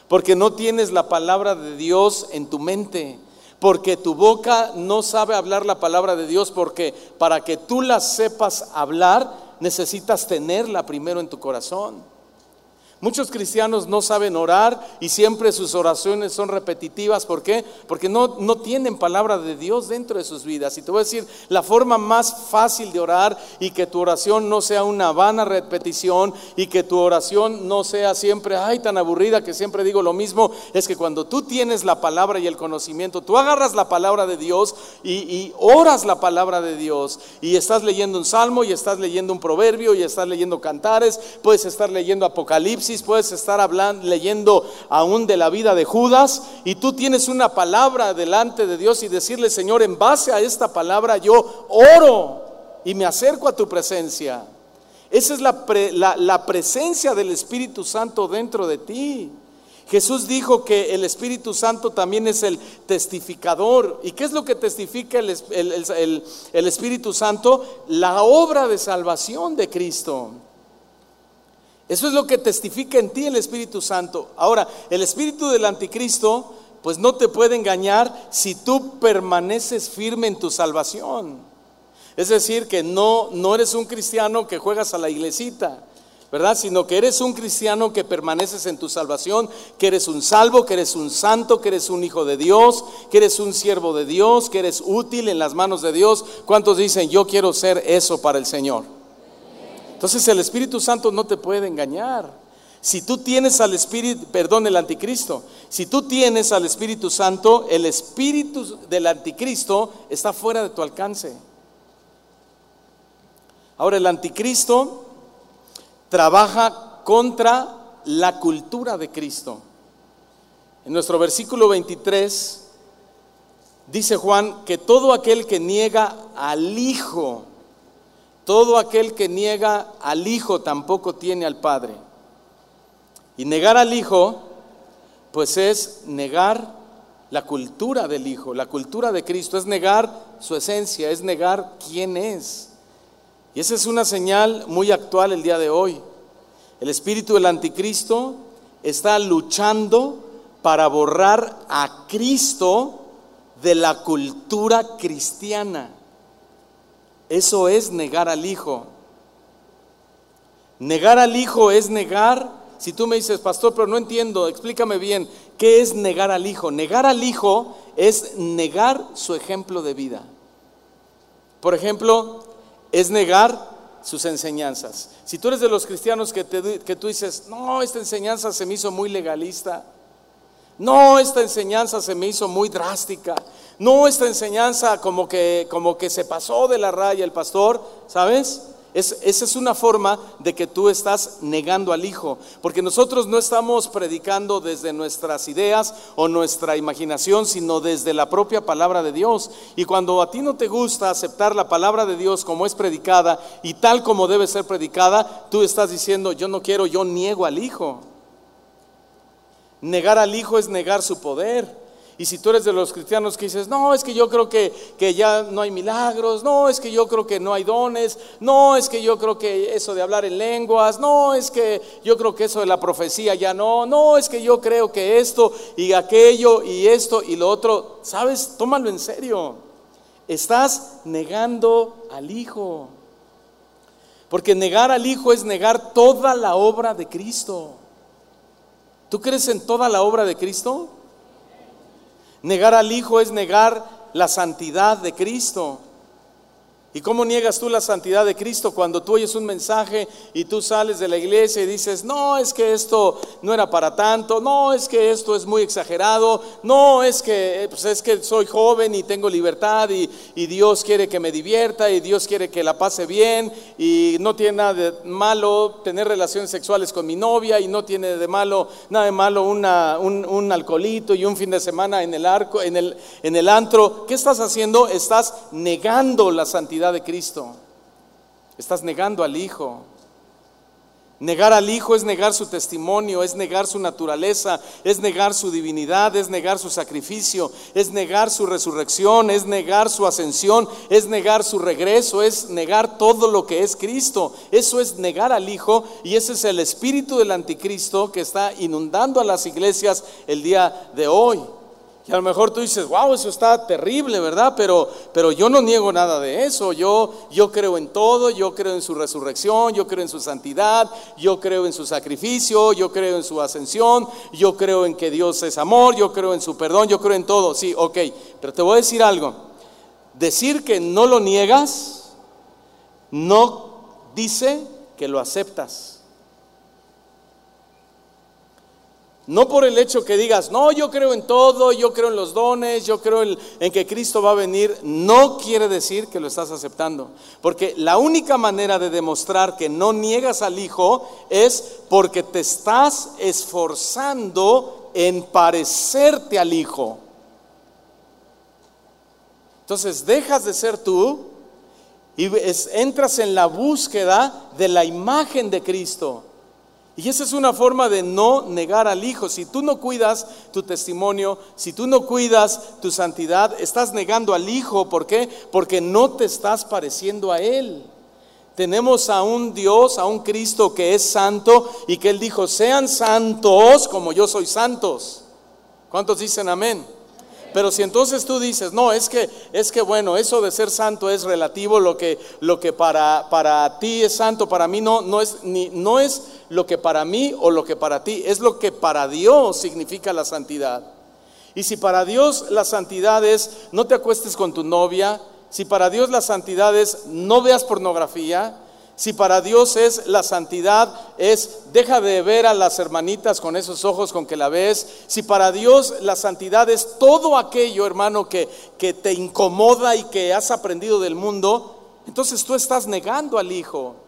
porque no tienes la palabra de Dios en tu mente porque tu boca no sabe hablar la palabra de Dios, porque para que tú la sepas hablar, necesitas tenerla primero en tu corazón. Muchos cristianos no saben orar y siempre sus oraciones son repetitivas. ¿Por qué? Porque no, no tienen palabra de Dios dentro de sus vidas. Y te voy a decir, la forma más fácil de orar y que tu oración no sea una vana repetición y que tu oración no sea siempre, ay, tan aburrida que siempre digo lo mismo, es que cuando tú tienes la palabra y el conocimiento, tú agarras la palabra de Dios y, y oras la palabra de Dios y estás leyendo un salmo y estás leyendo un proverbio y estás leyendo cantares, puedes estar leyendo Apocalipsis puedes estar hablando, leyendo aún de la vida de Judas y tú tienes una palabra delante de Dios y decirle, Señor, en base a esta palabra yo oro y me acerco a tu presencia. Esa es la, la presencia del Espíritu Santo dentro de ti. Jesús dijo que el Espíritu Santo también es el testificador. ¿Y qué es lo que testifica el, el, Espíritu Santo? La obra de salvación de Cristo. Eso es lo que testifica en ti el Espíritu Santo. Ahora, el Espíritu del Anticristo, pues no te puede engañar si tú permaneces firme en tu salvación. Es decir, que no, no eres un cristiano que juegas a la iglesita, ¿verdad? Sino que eres un cristiano que permaneces en tu salvación, que eres un salvo, que eres un santo, que eres un hijo de Dios, que eres un siervo de Dios, que eres útil en las manos de Dios. ¿Cuántos dicen, yo quiero ser eso para el Señor? Entonces el Espíritu Santo no te puede engañar. Si tú tienes al Espíritu, perdón, el anticristo, si tú tienes al Espíritu Santo, el Espíritu del anticristo está fuera de tu alcance. Ahora el anticristo trabaja contra la cultura de Cristo. En nuestro versículo 23 dice Juan que todo aquel que niega al Hijo, todo aquel que niega al Hijo tampoco tiene al Padre. Y negar al Hijo, pues es negar la cultura del Hijo, la cultura de Cristo, es negar su esencia, es negar quién es. Y esa es una señal muy actual el día de hoy. El espíritu del anticristo está luchando para borrar a Cristo de la cultura cristiana. Eso es negar al Hijo. Negar al Hijo es negar, si tú me dices, pastor, pero no entiendo, explícame bien, ¿qué es negar al Hijo? Negar al Hijo es negar su ejemplo de vida. Por ejemplo, es negar sus enseñanzas. Si tú eres de los cristianos que, que tú dices, no, esta enseñanza se me hizo muy legalista, no, esta enseñanza se me hizo muy drástica, no esta enseñanza como que, como que se pasó de la raya el pastor, ¿sabes? esa es una forma de que tú estás negando al Hijo, porque nosotros no estamos predicando desde nuestras ideas o nuestra imaginación, sino desde la propia palabra de Dios. Y cuando a ti no te gusta aceptar la palabra de Dios como es predicada y tal como debe ser predicada, tú estás diciendo, yo no quiero, yo niego al Hijo. Negar al Hijo es negar su poder. Y si tú eres de los cristianos que dices, no, es que yo creo que, que, ya no hay milagros, no, es que yo creo que no hay dones, no, es que yo creo que eso de hablar en lenguas, no, es que yo creo que eso de la profecía ya no, no, es que yo creo que esto y aquello y esto y lo otro, sabes, tómalo en serio. Estás negando al Hijo. Porque negar al Hijo es negar toda la obra de Cristo. ¿Tú crees en toda la obra de Cristo? Negar al Hijo es negar la santidad de Cristo. ¿Y cómo niegas tú la santidad de Cristo cuando tú oyes un mensaje y tú sales de la iglesia y dices, no, es que esto no era para tanto, no, es que esto es muy exagerado, no, es que, pues es que soy joven y tengo libertad y, y Dios quiere que me divierta y Dios quiere que la pase bien y no tiene nada de malo tener relaciones sexuales con mi novia y no tiene de malo, nada de malo una, un, un alcoholito y un fin de semana en el arco, en el, en el antro. ¿Qué estás haciendo? Estás negando la santidad de Cristo. Estás negando al Hijo. Negar al Hijo es negar su testimonio, es negar su naturaleza, es negar su divinidad, es negar su sacrificio, es negar su resurrección, es negar su ascensión, es negar su regreso, es negar todo lo que es Cristo. Eso es negar al Hijo y ese es el espíritu del anticristo que está inundando a las iglesias el día de hoy. Y a lo mejor tú dices, wow, eso está terrible, ¿verdad? Pero, pero yo no niego nada de eso. Yo, yo creo en todo, yo creo en su resurrección, yo creo en su santidad, yo creo en su sacrificio, yo creo en su ascensión, yo creo en que Dios es amor, yo creo en su perdón, yo creo en todo. Sí, ok. Pero te voy a decir algo. Decir que no lo niegas no dice que lo aceptas. No por el hecho que digas, no, yo creo en todo, yo creo en los dones, yo creo en, que Cristo va a venir, no quiere decir que lo estás aceptando. Porque la única manera de demostrar que no niegas al Hijo es porque te estás esforzando en parecerte al Hijo. Entonces dejas de ser tú y entras en la búsqueda de la imagen de Cristo. Y esa es una forma de no negar al Hijo. Si tú no cuidas tu testimonio, si tú no cuidas tu santidad, estás negando al Hijo. ¿Por qué? Porque no te estás pareciendo a Él. Tenemos a un Dios, a un Cristo que es santo y que Él dijo, sean santos como yo soy santos. ¿Cuántos dicen amén? Pero si entonces tú dices, no, es que, es que bueno, eso de ser santo es relativo, lo que, lo que para, para ti es santo, para mí no, no, es, ni, no es lo que para mí o lo que para ti, es lo que para Dios significa la santidad. Y si para Dios la santidad es no te acuestes con tu novia, si para Dios la santidad es no veas pornografía, si para Dios es la santidad, es deja de ver a las hermanitas con esos ojos con que la ves. Si para Dios la santidad es todo aquello, hermano, que, que te incomoda y que has aprendido del mundo, entonces tú estás negando al Hijo.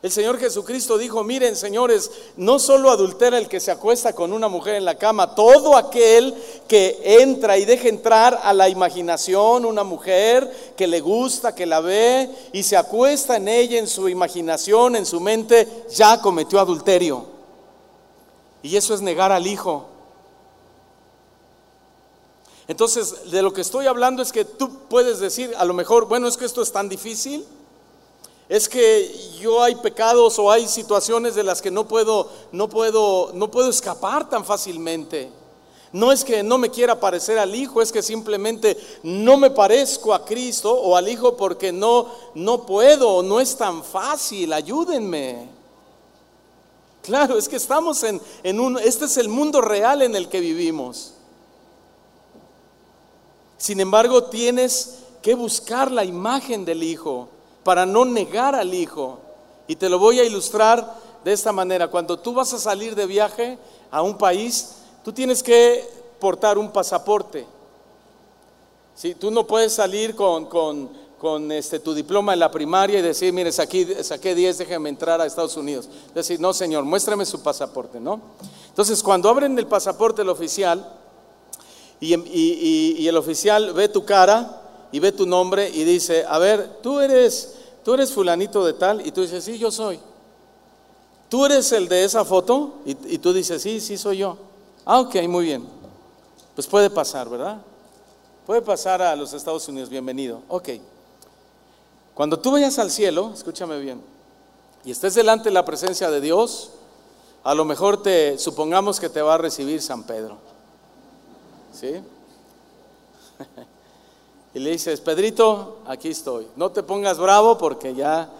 El Señor Jesucristo dijo, miren señores, no solo adultera el que se acuesta con una mujer en la cama, todo aquel que entra y deja entrar a la imaginación una mujer que le gusta, que la ve y se acuesta en ella, en su imaginación, en su mente, ya cometió adulterio. Y eso es negar al Hijo. Entonces, de lo que estoy hablando es que tú puedes decir, a lo mejor, bueno, es que esto es tan difícil es que yo hay pecados o hay situaciones de las que no puedo, no puedo, no puedo escapar tan fácilmente. No es que no me quiera parecer al Hijo, es que simplemente no me parezco a Cristo o al Hijo porque no, no puedo, no es tan fácil, ayúdenme. Claro, es que estamos en, en un, este es el mundo real en el que vivimos. Sin embargo, tienes que buscar la imagen del Hijo para no negar al Hijo. Y te lo voy a ilustrar de esta manera. Cuando tú vas a salir de viaje a un país, tú tienes que portar un pasaporte. Si tú no puedes salir con, con, este, tu diploma en la primaria y decir, mire, saqué, saqué 10, déjeme entrar a Estados Unidos. Decir, no, señor, muéstrame su pasaporte, ¿no? Entonces, cuando abren el pasaporte el oficial y el oficial ve tu cara y ve tu nombre y dice, a ver, tú eres tú eres fulanito de tal, y tú dices, sí, yo soy. ¿Tú eres el de esa foto? Y, tú dices, sí, sí, soy yo. Ah, ok, muy bien. Pues puede pasar, ¿verdad? Puede pasar a los Estados Unidos, bienvenido. Ok. Cuando tú vayas al cielo, escúchame bien, y estés delante de la presencia de Dios, a lo mejor te supongamos que te va a recibir San Pedro. ¿Sí? Y le dices, Pedrito, aquí estoy. No te pongas bravo porque ya,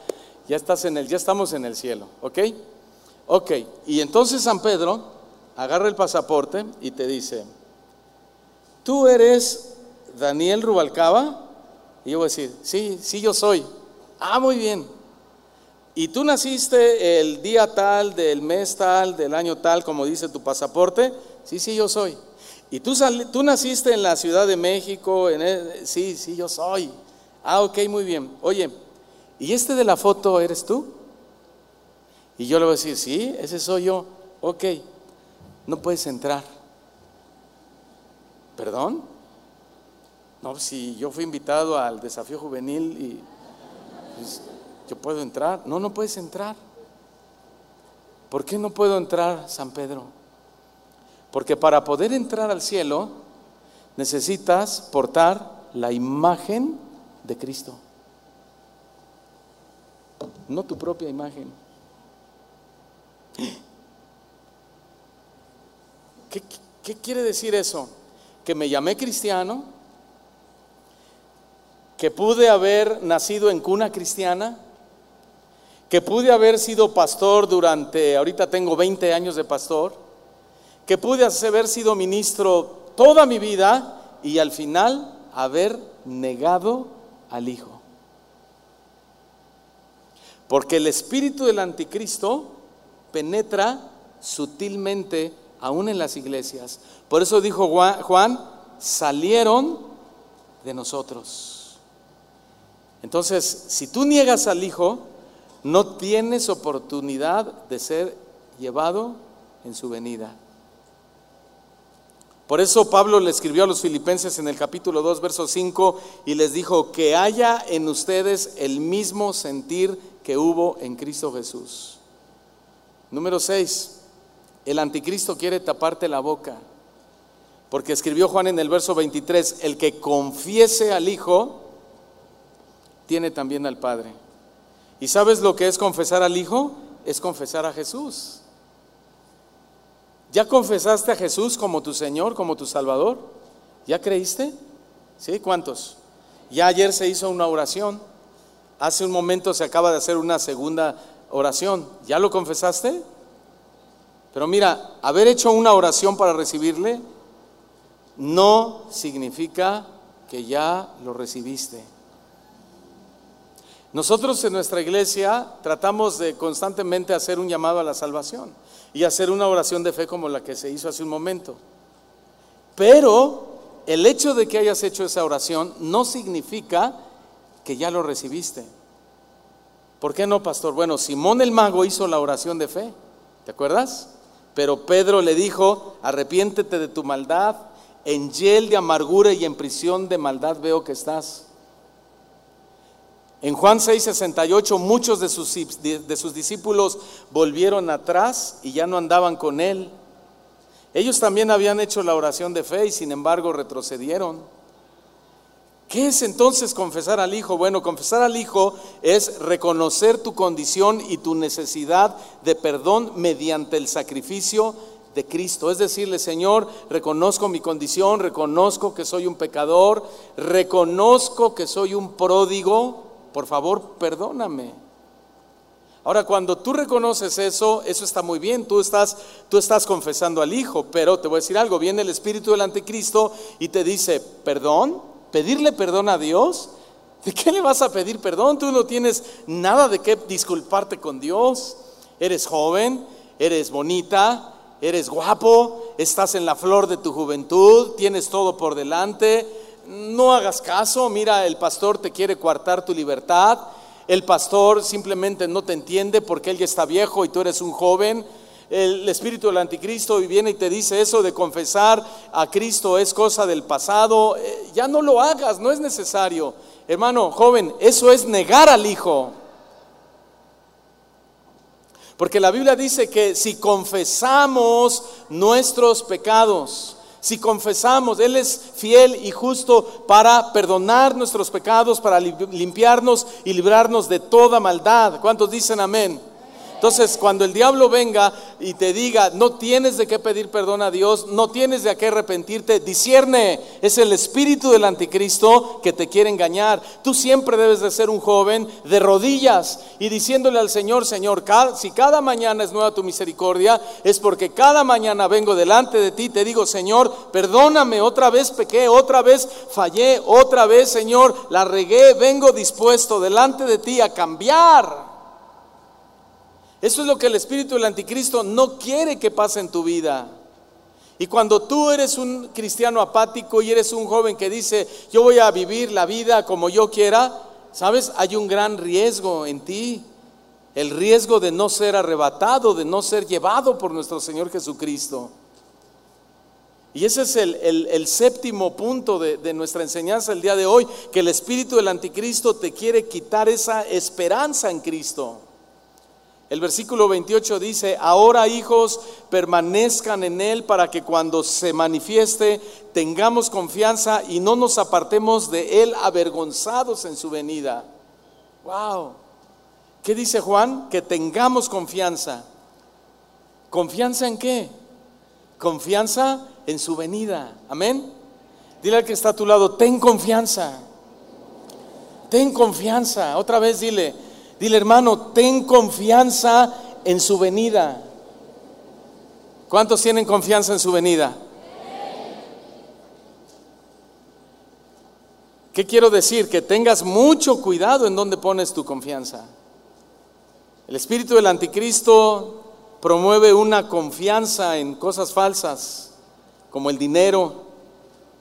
ya estás en el, ya estamos en el cielo, ¿ok? Ok. Y entonces San Pedro agarra el pasaporte y te dice, tú eres Daniel Rubalcaba. Y yo voy a decir, sí, sí yo soy. Ah, muy bien. ¿Y tú naciste el día tal, del mes tal, del año tal, como dice tu pasaporte? Sí, sí, yo soy. ¿Y tú, tú naciste en la Ciudad de México? En sí, sí, yo soy. Ah, ok, muy bien. Oye, ¿y este de la foto eres tú? Y yo le voy a decir, sí, ese soy yo. Ok, no puedes entrar. ¿Perdón? No, si yo fui invitado al desafío juvenil y pues, yo puedo entrar. No, no puedes entrar. ¿Por qué no puedo entrar, San Pedro? Porque para poder entrar al cielo necesitas portar la imagen de Cristo, no tu propia imagen. ¿Qué, quiere decir eso? Que me llamé cristiano, que pude haber nacido en cuna cristiana, que pude haber sido pastor durante, ahorita tengo 20 años de pastor, que pude haber sido ministro toda mi vida y al final haber negado al Hijo. Porque el espíritu del anticristo penetra sutilmente aún en las iglesias. Por eso dijo Juan, salieron de nosotros. Entonces, si tú niegas al Hijo, no tienes oportunidad de ser llevado en su venida. Por eso Pablo le escribió a los filipenses en el capítulo 2, verso 5, y les dijo, que haya en ustedes el mismo sentir que hubo en Cristo Jesús. Número 6, el anticristo quiere taparte la boca, porque escribió Juan en el verso 23, el que confiese al Hijo, tiene también al Padre. ¿Y sabes lo que es confesar al Hijo? Es confesar a Jesús. ¿Ya confesaste a Jesús como tu Señor, como tu Salvador? ¿Ya creíste? ¿Sí? ¿Cuántos? Ya ayer se hizo una oración. Hace un momento se acaba de hacer una segunda oración. ¿Ya lo confesaste? Pero mira, haber hecho una oración para recibirle no significa que ya lo recibiste. Nosotros en nuestra iglesia tratamos de constantemente hacer un llamado a la salvación y hacer una oración de fe como la que se hizo hace un momento. Pero el hecho de que hayas hecho esa oración no significa que ya lo recibiste. ¿Por qué no, pastor? Bueno, Simón el mago hizo la oración de fe, ¿te acuerdas? Pero Pedro le dijo, arrepiéntete de tu maldad, en hiel de amargura y en prisión de maldad veo que estás. En Juan 6:68 muchos de sus, de sus discípulos volvieron atrás y ya no andaban con él. Ellos también habían hecho la oración de fe y sin embargo retrocedieron. ¿Qué es entonces confesar al Hijo? Bueno, confesar al Hijo es reconocer tu condición y tu necesidad de perdón mediante el sacrificio de Cristo. Es decirle, Señor, reconozco mi condición, reconozco que soy un pecador, reconozco que soy un pródigo, por favor, perdóname. Ahora, cuando tú reconoces eso, eso está muy bien, tú estás, tú estás confesando al Hijo, pero te voy a decir algo, viene el Espíritu del Anticristo y te dice, perdón, pedirle perdón a Dios. ¿De qué le vas a pedir perdón? Tú no tienes nada de qué disculparte con Dios. Eres joven, eres bonita, eres guapo, estás en la flor de tu juventud, tienes todo por delante no hagas caso, mira, el pastor te quiere coartar tu libertad, el pastor simplemente no te entiende porque él ya está viejo y tú eres un joven. El espíritu del anticristo viene y te dice eso de confesar a Cristo es cosa del pasado. Eh, ya no lo hagas, no es necesario. Hermano, joven, eso es negar al Hijo. Porque la Biblia dice que si confesamos nuestros pecados, Si confesamos, Él es fiel y justo para perdonar nuestros pecados, para limpiarnos y librarnos de toda maldad. ¿Cuántos dicen amén? Entonces, cuando el diablo venga y te diga, no tienes de qué pedir perdón a Dios, no tienes de qué arrepentirte, discierne, es el espíritu del anticristo que te quiere engañar. Tú siempre debes de ser un joven de rodillas y diciéndole al Señor, Señor, si cada mañana es nueva tu misericordia, es porque cada mañana vengo delante de ti, te digo, Señor, perdóname, otra vez pequé, otra vez fallé, otra vez, Señor, la regué, vengo dispuesto delante de ti a cambiar. Eso es lo que el espíritu del anticristo no quiere que pase en tu vida. Y cuando tú eres un cristiano apático y eres un joven que dice, yo voy a vivir la vida como yo quiera, sabes, hay un gran riesgo en ti. El riesgo de no ser arrebatado, de no ser llevado por nuestro Señor Jesucristo. Y ese es el, séptimo punto de, de nuestra enseñanza el día de hoy, que el espíritu del anticristo te quiere quitar esa esperanza en Cristo. El versículo 28 dice, ahora hijos, permanezcan en Él para que cuando se manifieste tengamos confianza y no nos apartemos de Él avergonzados en su venida. Wow. ¿Qué dice Juan? Que tengamos confianza. ¿Confianza en qué? Confianza en su venida. Amén. Dile al que está a tu lado, ten confianza. Ten confianza. Otra vez dile, Dile, hermano, ten confianza en su venida. ¿Cuántos tienen confianza en su venida? ¿Qué quiero decir? Que tengas mucho cuidado en donde pones tu confianza. El espíritu del anticristo promueve una confianza en cosas falsas, como el dinero,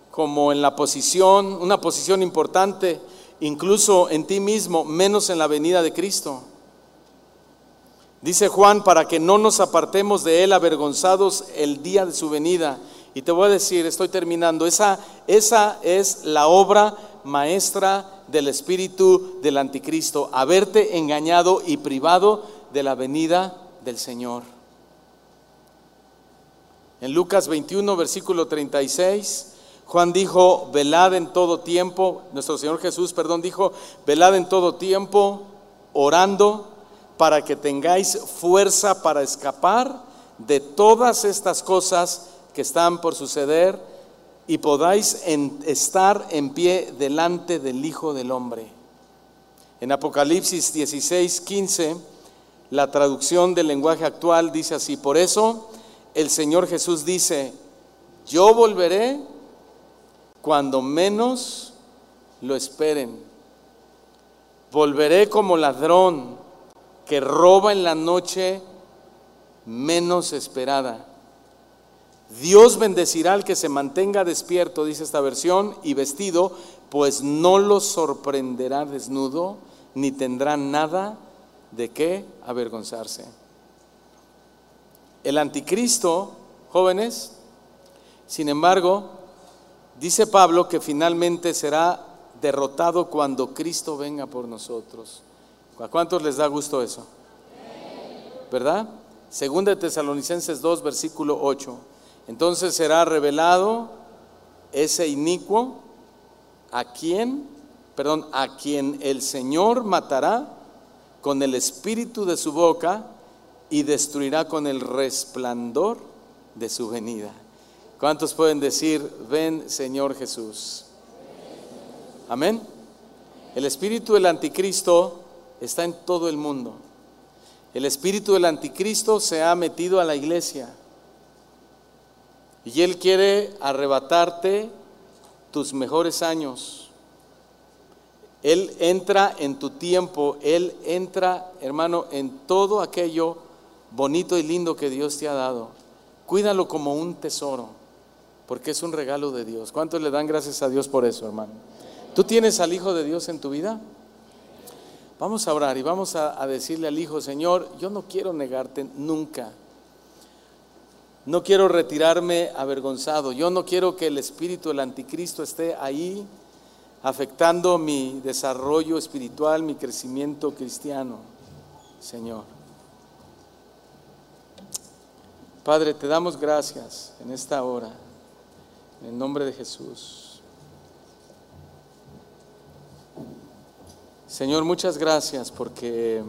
como en la posición, una posición importante incluso en ti mismo, menos en la venida de Cristo. Dice Juan, para que no nos apartemos de Él avergonzados el día de su venida. Y te voy a decir, estoy terminando, esa, esa es la obra maestra del espíritu del anticristo, haberte engañado y privado de la venida del Señor. En Lucas 21, versículo 36, Juan dijo, velad en todo tiempo, nuestro Señor Jesús, perdón, dijo, velad en todo tiempo, orando para que tengáis fuerza para escapar de todas estas cosas que están por suceder y podáis estar en pie delante del Hijo del Hombre. En Apocalipsis 16, 15, la traducción del lenguaje actual dice así, por eso el Señor Jesús dice, yo volveré cuando menos lo esperen. Volveré como ladrón que roba en la noche menos esperada. Dios bendecirá al que se mantenga despierto, dice esta versión, y vestido, pues no lo sorprenderá desnudo, ni tendrá nada de qué avergonzarse. El anticristo, jóvenes, sin embargo, Dice Pablo que finalmente será derrotado cuando Cristo venga por nosotros. ¿A cuántos les da gusto eso? ¿Verdad? Segunda de Tesalonicenses 2, versículo 8. Entonces será revelado ese inicuo a quien, perdón, a quien el Señor matará con el espíritu de su boca y destruirá con el resplandor de su venida. ¿Cuántos pueden decir, ven Señor Jesús? Amén. El espíritu del anticristo está en todo el mundo. El espíritu del anticristo se ha metido a la iglesia. Y él quiere arrebatarte tus mejores años. Él entra en tu tiempo, Él entra, hermano, en todo aquello bonito y lindo que Dios te ha dado. Cuídalo como un tesoro porque es un regalo de Dios. ¿Cuántos le dan gracias a Dios por eso, hermano? ¿Tú tienes al Hijo de Dios en tu vida? Vamos a orar y vamos a, decirle al Hijo, Señor, yo no quiero negarte nunca. No quiero retirarme avergonzado. Yo no quiero que el espíritu del anticristo esté ahí afectando mi desarrollo espiritual, mi crecimiento cristiano, Señor. Padre, te damos gracias en esta hora. En el nombre de Jesús. Señor, muchas gracias porque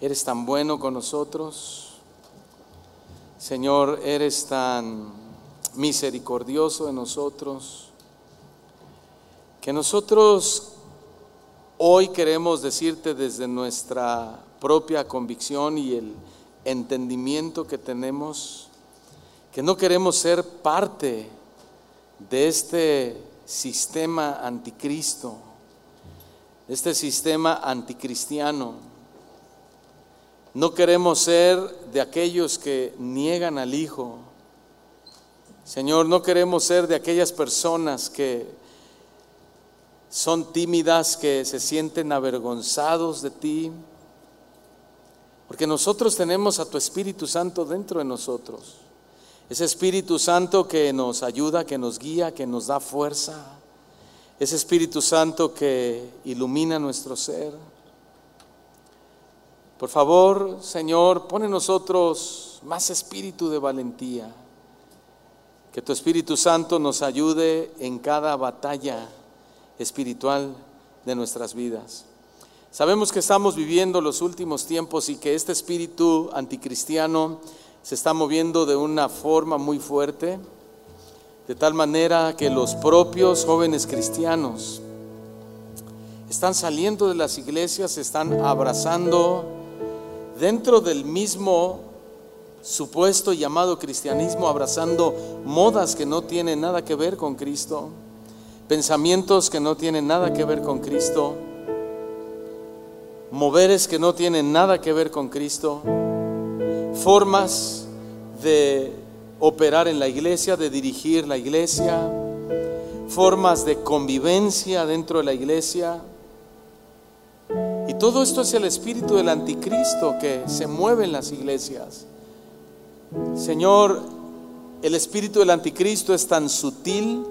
eres tan bueno con nosotros. Señor, eres tan misericordioso de nosotros, que nosotros hoy queremos decirte desde nuestra propia convicción y el entendimiento que tenemos, que no queremos ser parte de este sistema anticristo, este sistema anticristiano. No queremos ser de aquellos que niegan al Hijo. Señor, no queremos ser de aquellas personas que son tímidas, que se sienten avergonzados de ti, porque nosotros tenemos a tu Espíritu Santo dentro de nosotros. Ese Espíritu Santo que nos ayuda, que nos guía, que nos da fuerza. Ese Espíritu Santo que ilumina nuestro ser. Por favor, Señor, pone en nosotros más espíritu de valentía. Que tu Espíritu Santo nos ayude en cada batalla espiritual de nuestras vidas. Sabemos que estamos viviendo los últimos tiempos y que este espíritu anticristiano se está moviendo de una forma muy fuerte, de tal manera que los propios jóvenes cristianos están saliendo de las iglesias, se están abrazando dentro del mismo supuesto llamado cristianismo, abrazando modas que no tienen nada que ver con Cristo, pensamientos que no tienen nada que ver con Cristo moveres que no tienen nada que ver con Cristo, formas de operar en la iglesia, de dirigir la iglesia, formas de convivencia dentro de la iglesia. Y todo esto es el espíritu del anticristo que se mueve en las iglesias. Señor, el espíritu del anticristo es tan sutil,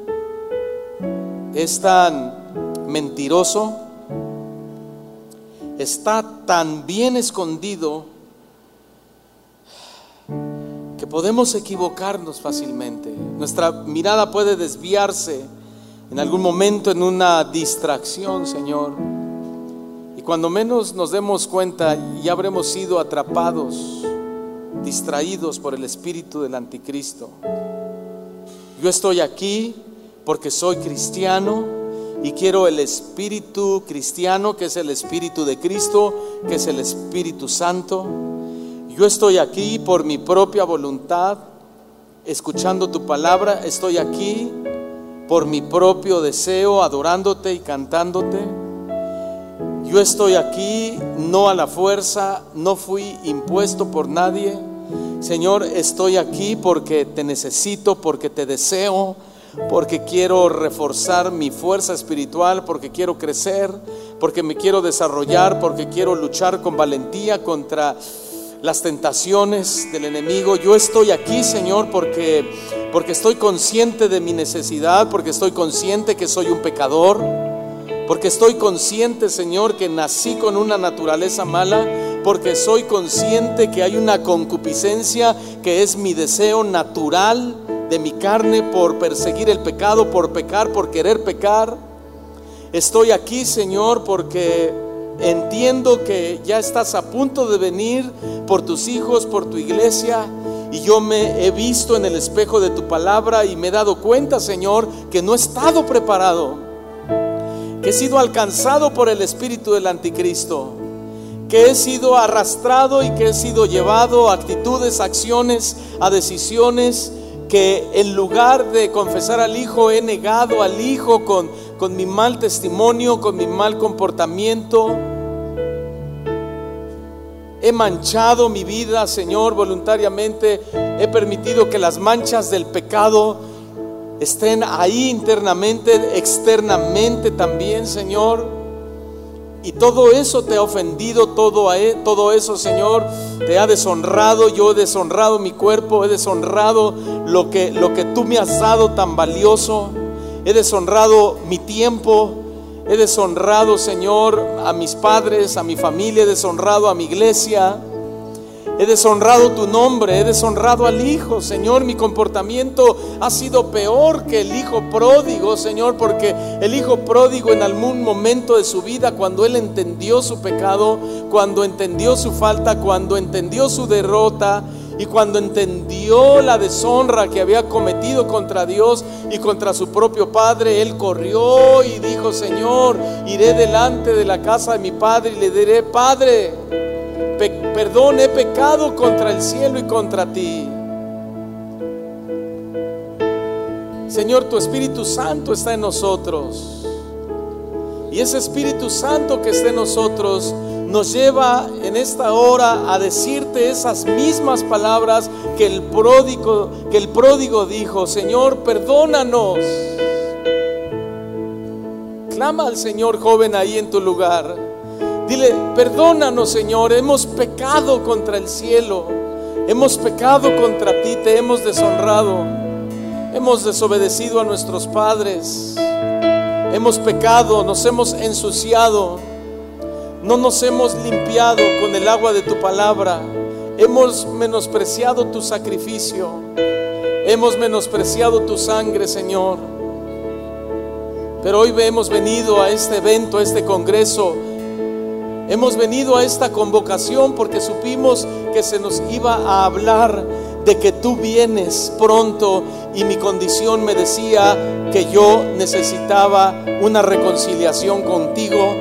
es tan mentiroso, está tan bien escondido podemos equivocarnos fácilmente. Nuestra mirada puede desviarse en algún momento en una distracción, Señor. Y cuando menos nos demos cuenta, ya habremos sido atrapados, distraídos por el espíritu del anticristo. Yo estoy aquí porque soy cristiano, y quiero el espíritu cristiano, que es el espíritu de Cristo, que es el Espíritu Santo. Yo estoy aquí por mi propia voluntad, escuchando tu palabra. Estoy aquí por mi propio deseo, adorándote y cantándote. Yo estoy aquí no a la fuerza, no fui impuesto por nadie. Señor, estoy aquí porque te necesito, porque te deseo, porque quiero reforzar mi fuerza espiritual, porque quiero crecer, porque me quiero desarrollar, porque quiero luchar con valentía contra las tentaciones del enemigo. Yo estoy aquí, Señor, porque porque estoy consciente de mi necesidad, porque estoy consciente que soy un pecador, porque estoy consciente, Señor, que nací con una naturaleza mala, porque soy consciente que hay una concupiscencia que es mi deseo natural de mi carne por perseguir el pecado, por pecar, por querer pecar. Estoy aquí, Señor, porque entiendo que ya estás a punto de venir por tus hijos, por tu iglesia. Y yo me he visto en el espejo de tu palabra y me he dado cuenta, Señor, que no he estado preparado, que he sido alcanzado por el espíritu del anticristo, que he sido arrastrado y que he sido llevado a actitudes, acciones, a decisiones que en lugar de confesar al Hijo, he negado al Hijo con, con mi mal testimonio, con mi mal comportamiento. He manchado mi vida, Señor, voluntariamente. He permitido que las manchas del pecado estén ahí internamente, externamente también, Señor. Y todo eso te ha ofendido, todo, todo eso, Señor, te ha deshonrado. Yo he deshonrado mi cuerpo, he deshonrado lo que tú me has dado tan valioso. He deshonrado mi tiempo, he deshonrado, Señor, a mis padres, a mi familia, he deshonrado a mi iglesia. He deshonrado tu nombre, he deshonrado al Hijo, Señor. Mi comportamiento ha sido peor que el Hijo pródigo, Señor, porque el Hijo pródigo en algún momento de su vida, cuando Él entendió su pecado, cuando entendió su falta, cuando entendió su derrota, y cuando entendió la deshonra que había cometido contra Dios y contra su propio Padre, él corrió y dijo, Señor, iré delante de la casa de mi Padre y le diré, Padre, perdón, he pecado contra el cielo y contra ti. Señor, tu Espíritu Santo está en nosotros. Y ese Espíritu Santo que está en nosotros nos lleva en esta hora a decirte esas mismas palabras que el pródigo, que el pródigo dijo, Señor, perdónanos. Clama al Señor joven ahí en tu lugar. Dile, perdónanos Señor, hemos pecado contra el cielo, hemos pecado contra ti, te hemos deshonrado, hemos desobedecido a nuestros padres, hemos pecado, nos hemos ensuciado no nos hemos limpiado con el agua de tu palabra. Hemos menospreciado tu sacrificio. Hemos menospreciado tu sangre, Señor. Pero hoy hemos venido a este evento, a este congreso. Hemos venido a esta convocación porque supimos que se nos iba a hablar de que tú vienes pronto y mi condición me decía que yo necesitaba una reconciliación contigo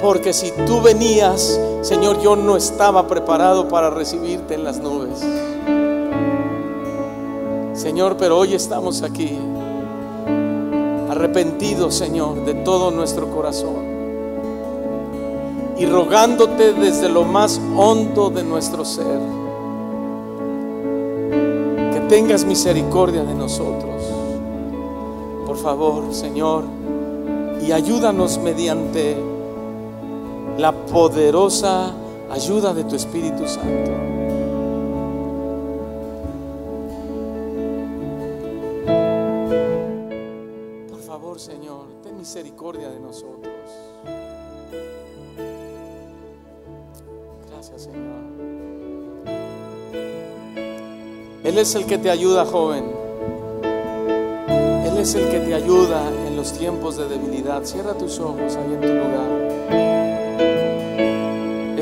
porque si tú venías, Señor, yo no estaba preparado para recibirte en las nubes. Señor, pero hoy estamos aquí, arrepentidos, Señor, de todo nuestro corazón. Y rogándote desde lo más hondo de nuestro ser, que tengas misericordia de nosotros. Por favor, Señor, y ayúdanos mediante la poderosa ayuda de tu Espíritu Santo. Por favor, Señor, ten misericordia de nosotros. Gracias, Señor. Él es el que te ayuda, joven. Él es el que te ayuda en los tiempos de debilidad. Cierra tus ojos ahí en tu lugar.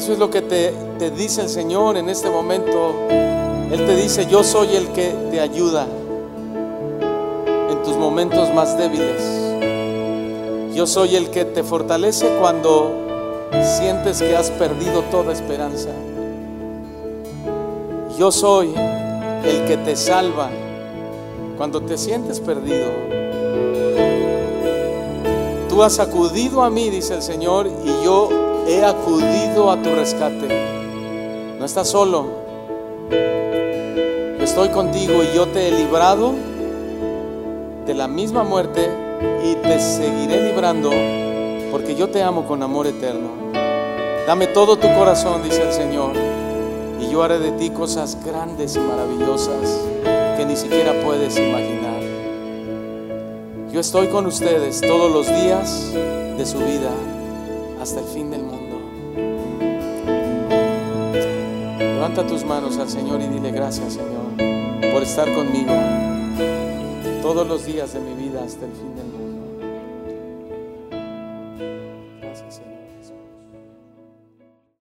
Eso es lo que te, te dice el Señor en este momento. Él te dice, yo soy el que te ayuda en tus momentos más débiles. Yo soy el que te fortalece cuando sientes que has perdido toda esperanza. Yo soy el que te salva cuando te sientes perdido. Tú has acudido a mí, dice el Señor, y yo he acudido a tu rescate. No estás solo. Estoy contigo y yo te he librado de la misma muerte y te seguiré librando porque yo te amo con amor eterno. Dame todo tu corazón, dice el Señor, y yo haré de ti cosas grandes y maravillosas que ni siquiera puedes imaginar. Yo estoy con ustedes todos los días de su vida hasta el fin del mundo. Levanta tus manos al Señor y dile gracias, Señor, por estar conmigo todos los días de mi vida hasta el fin del mundo.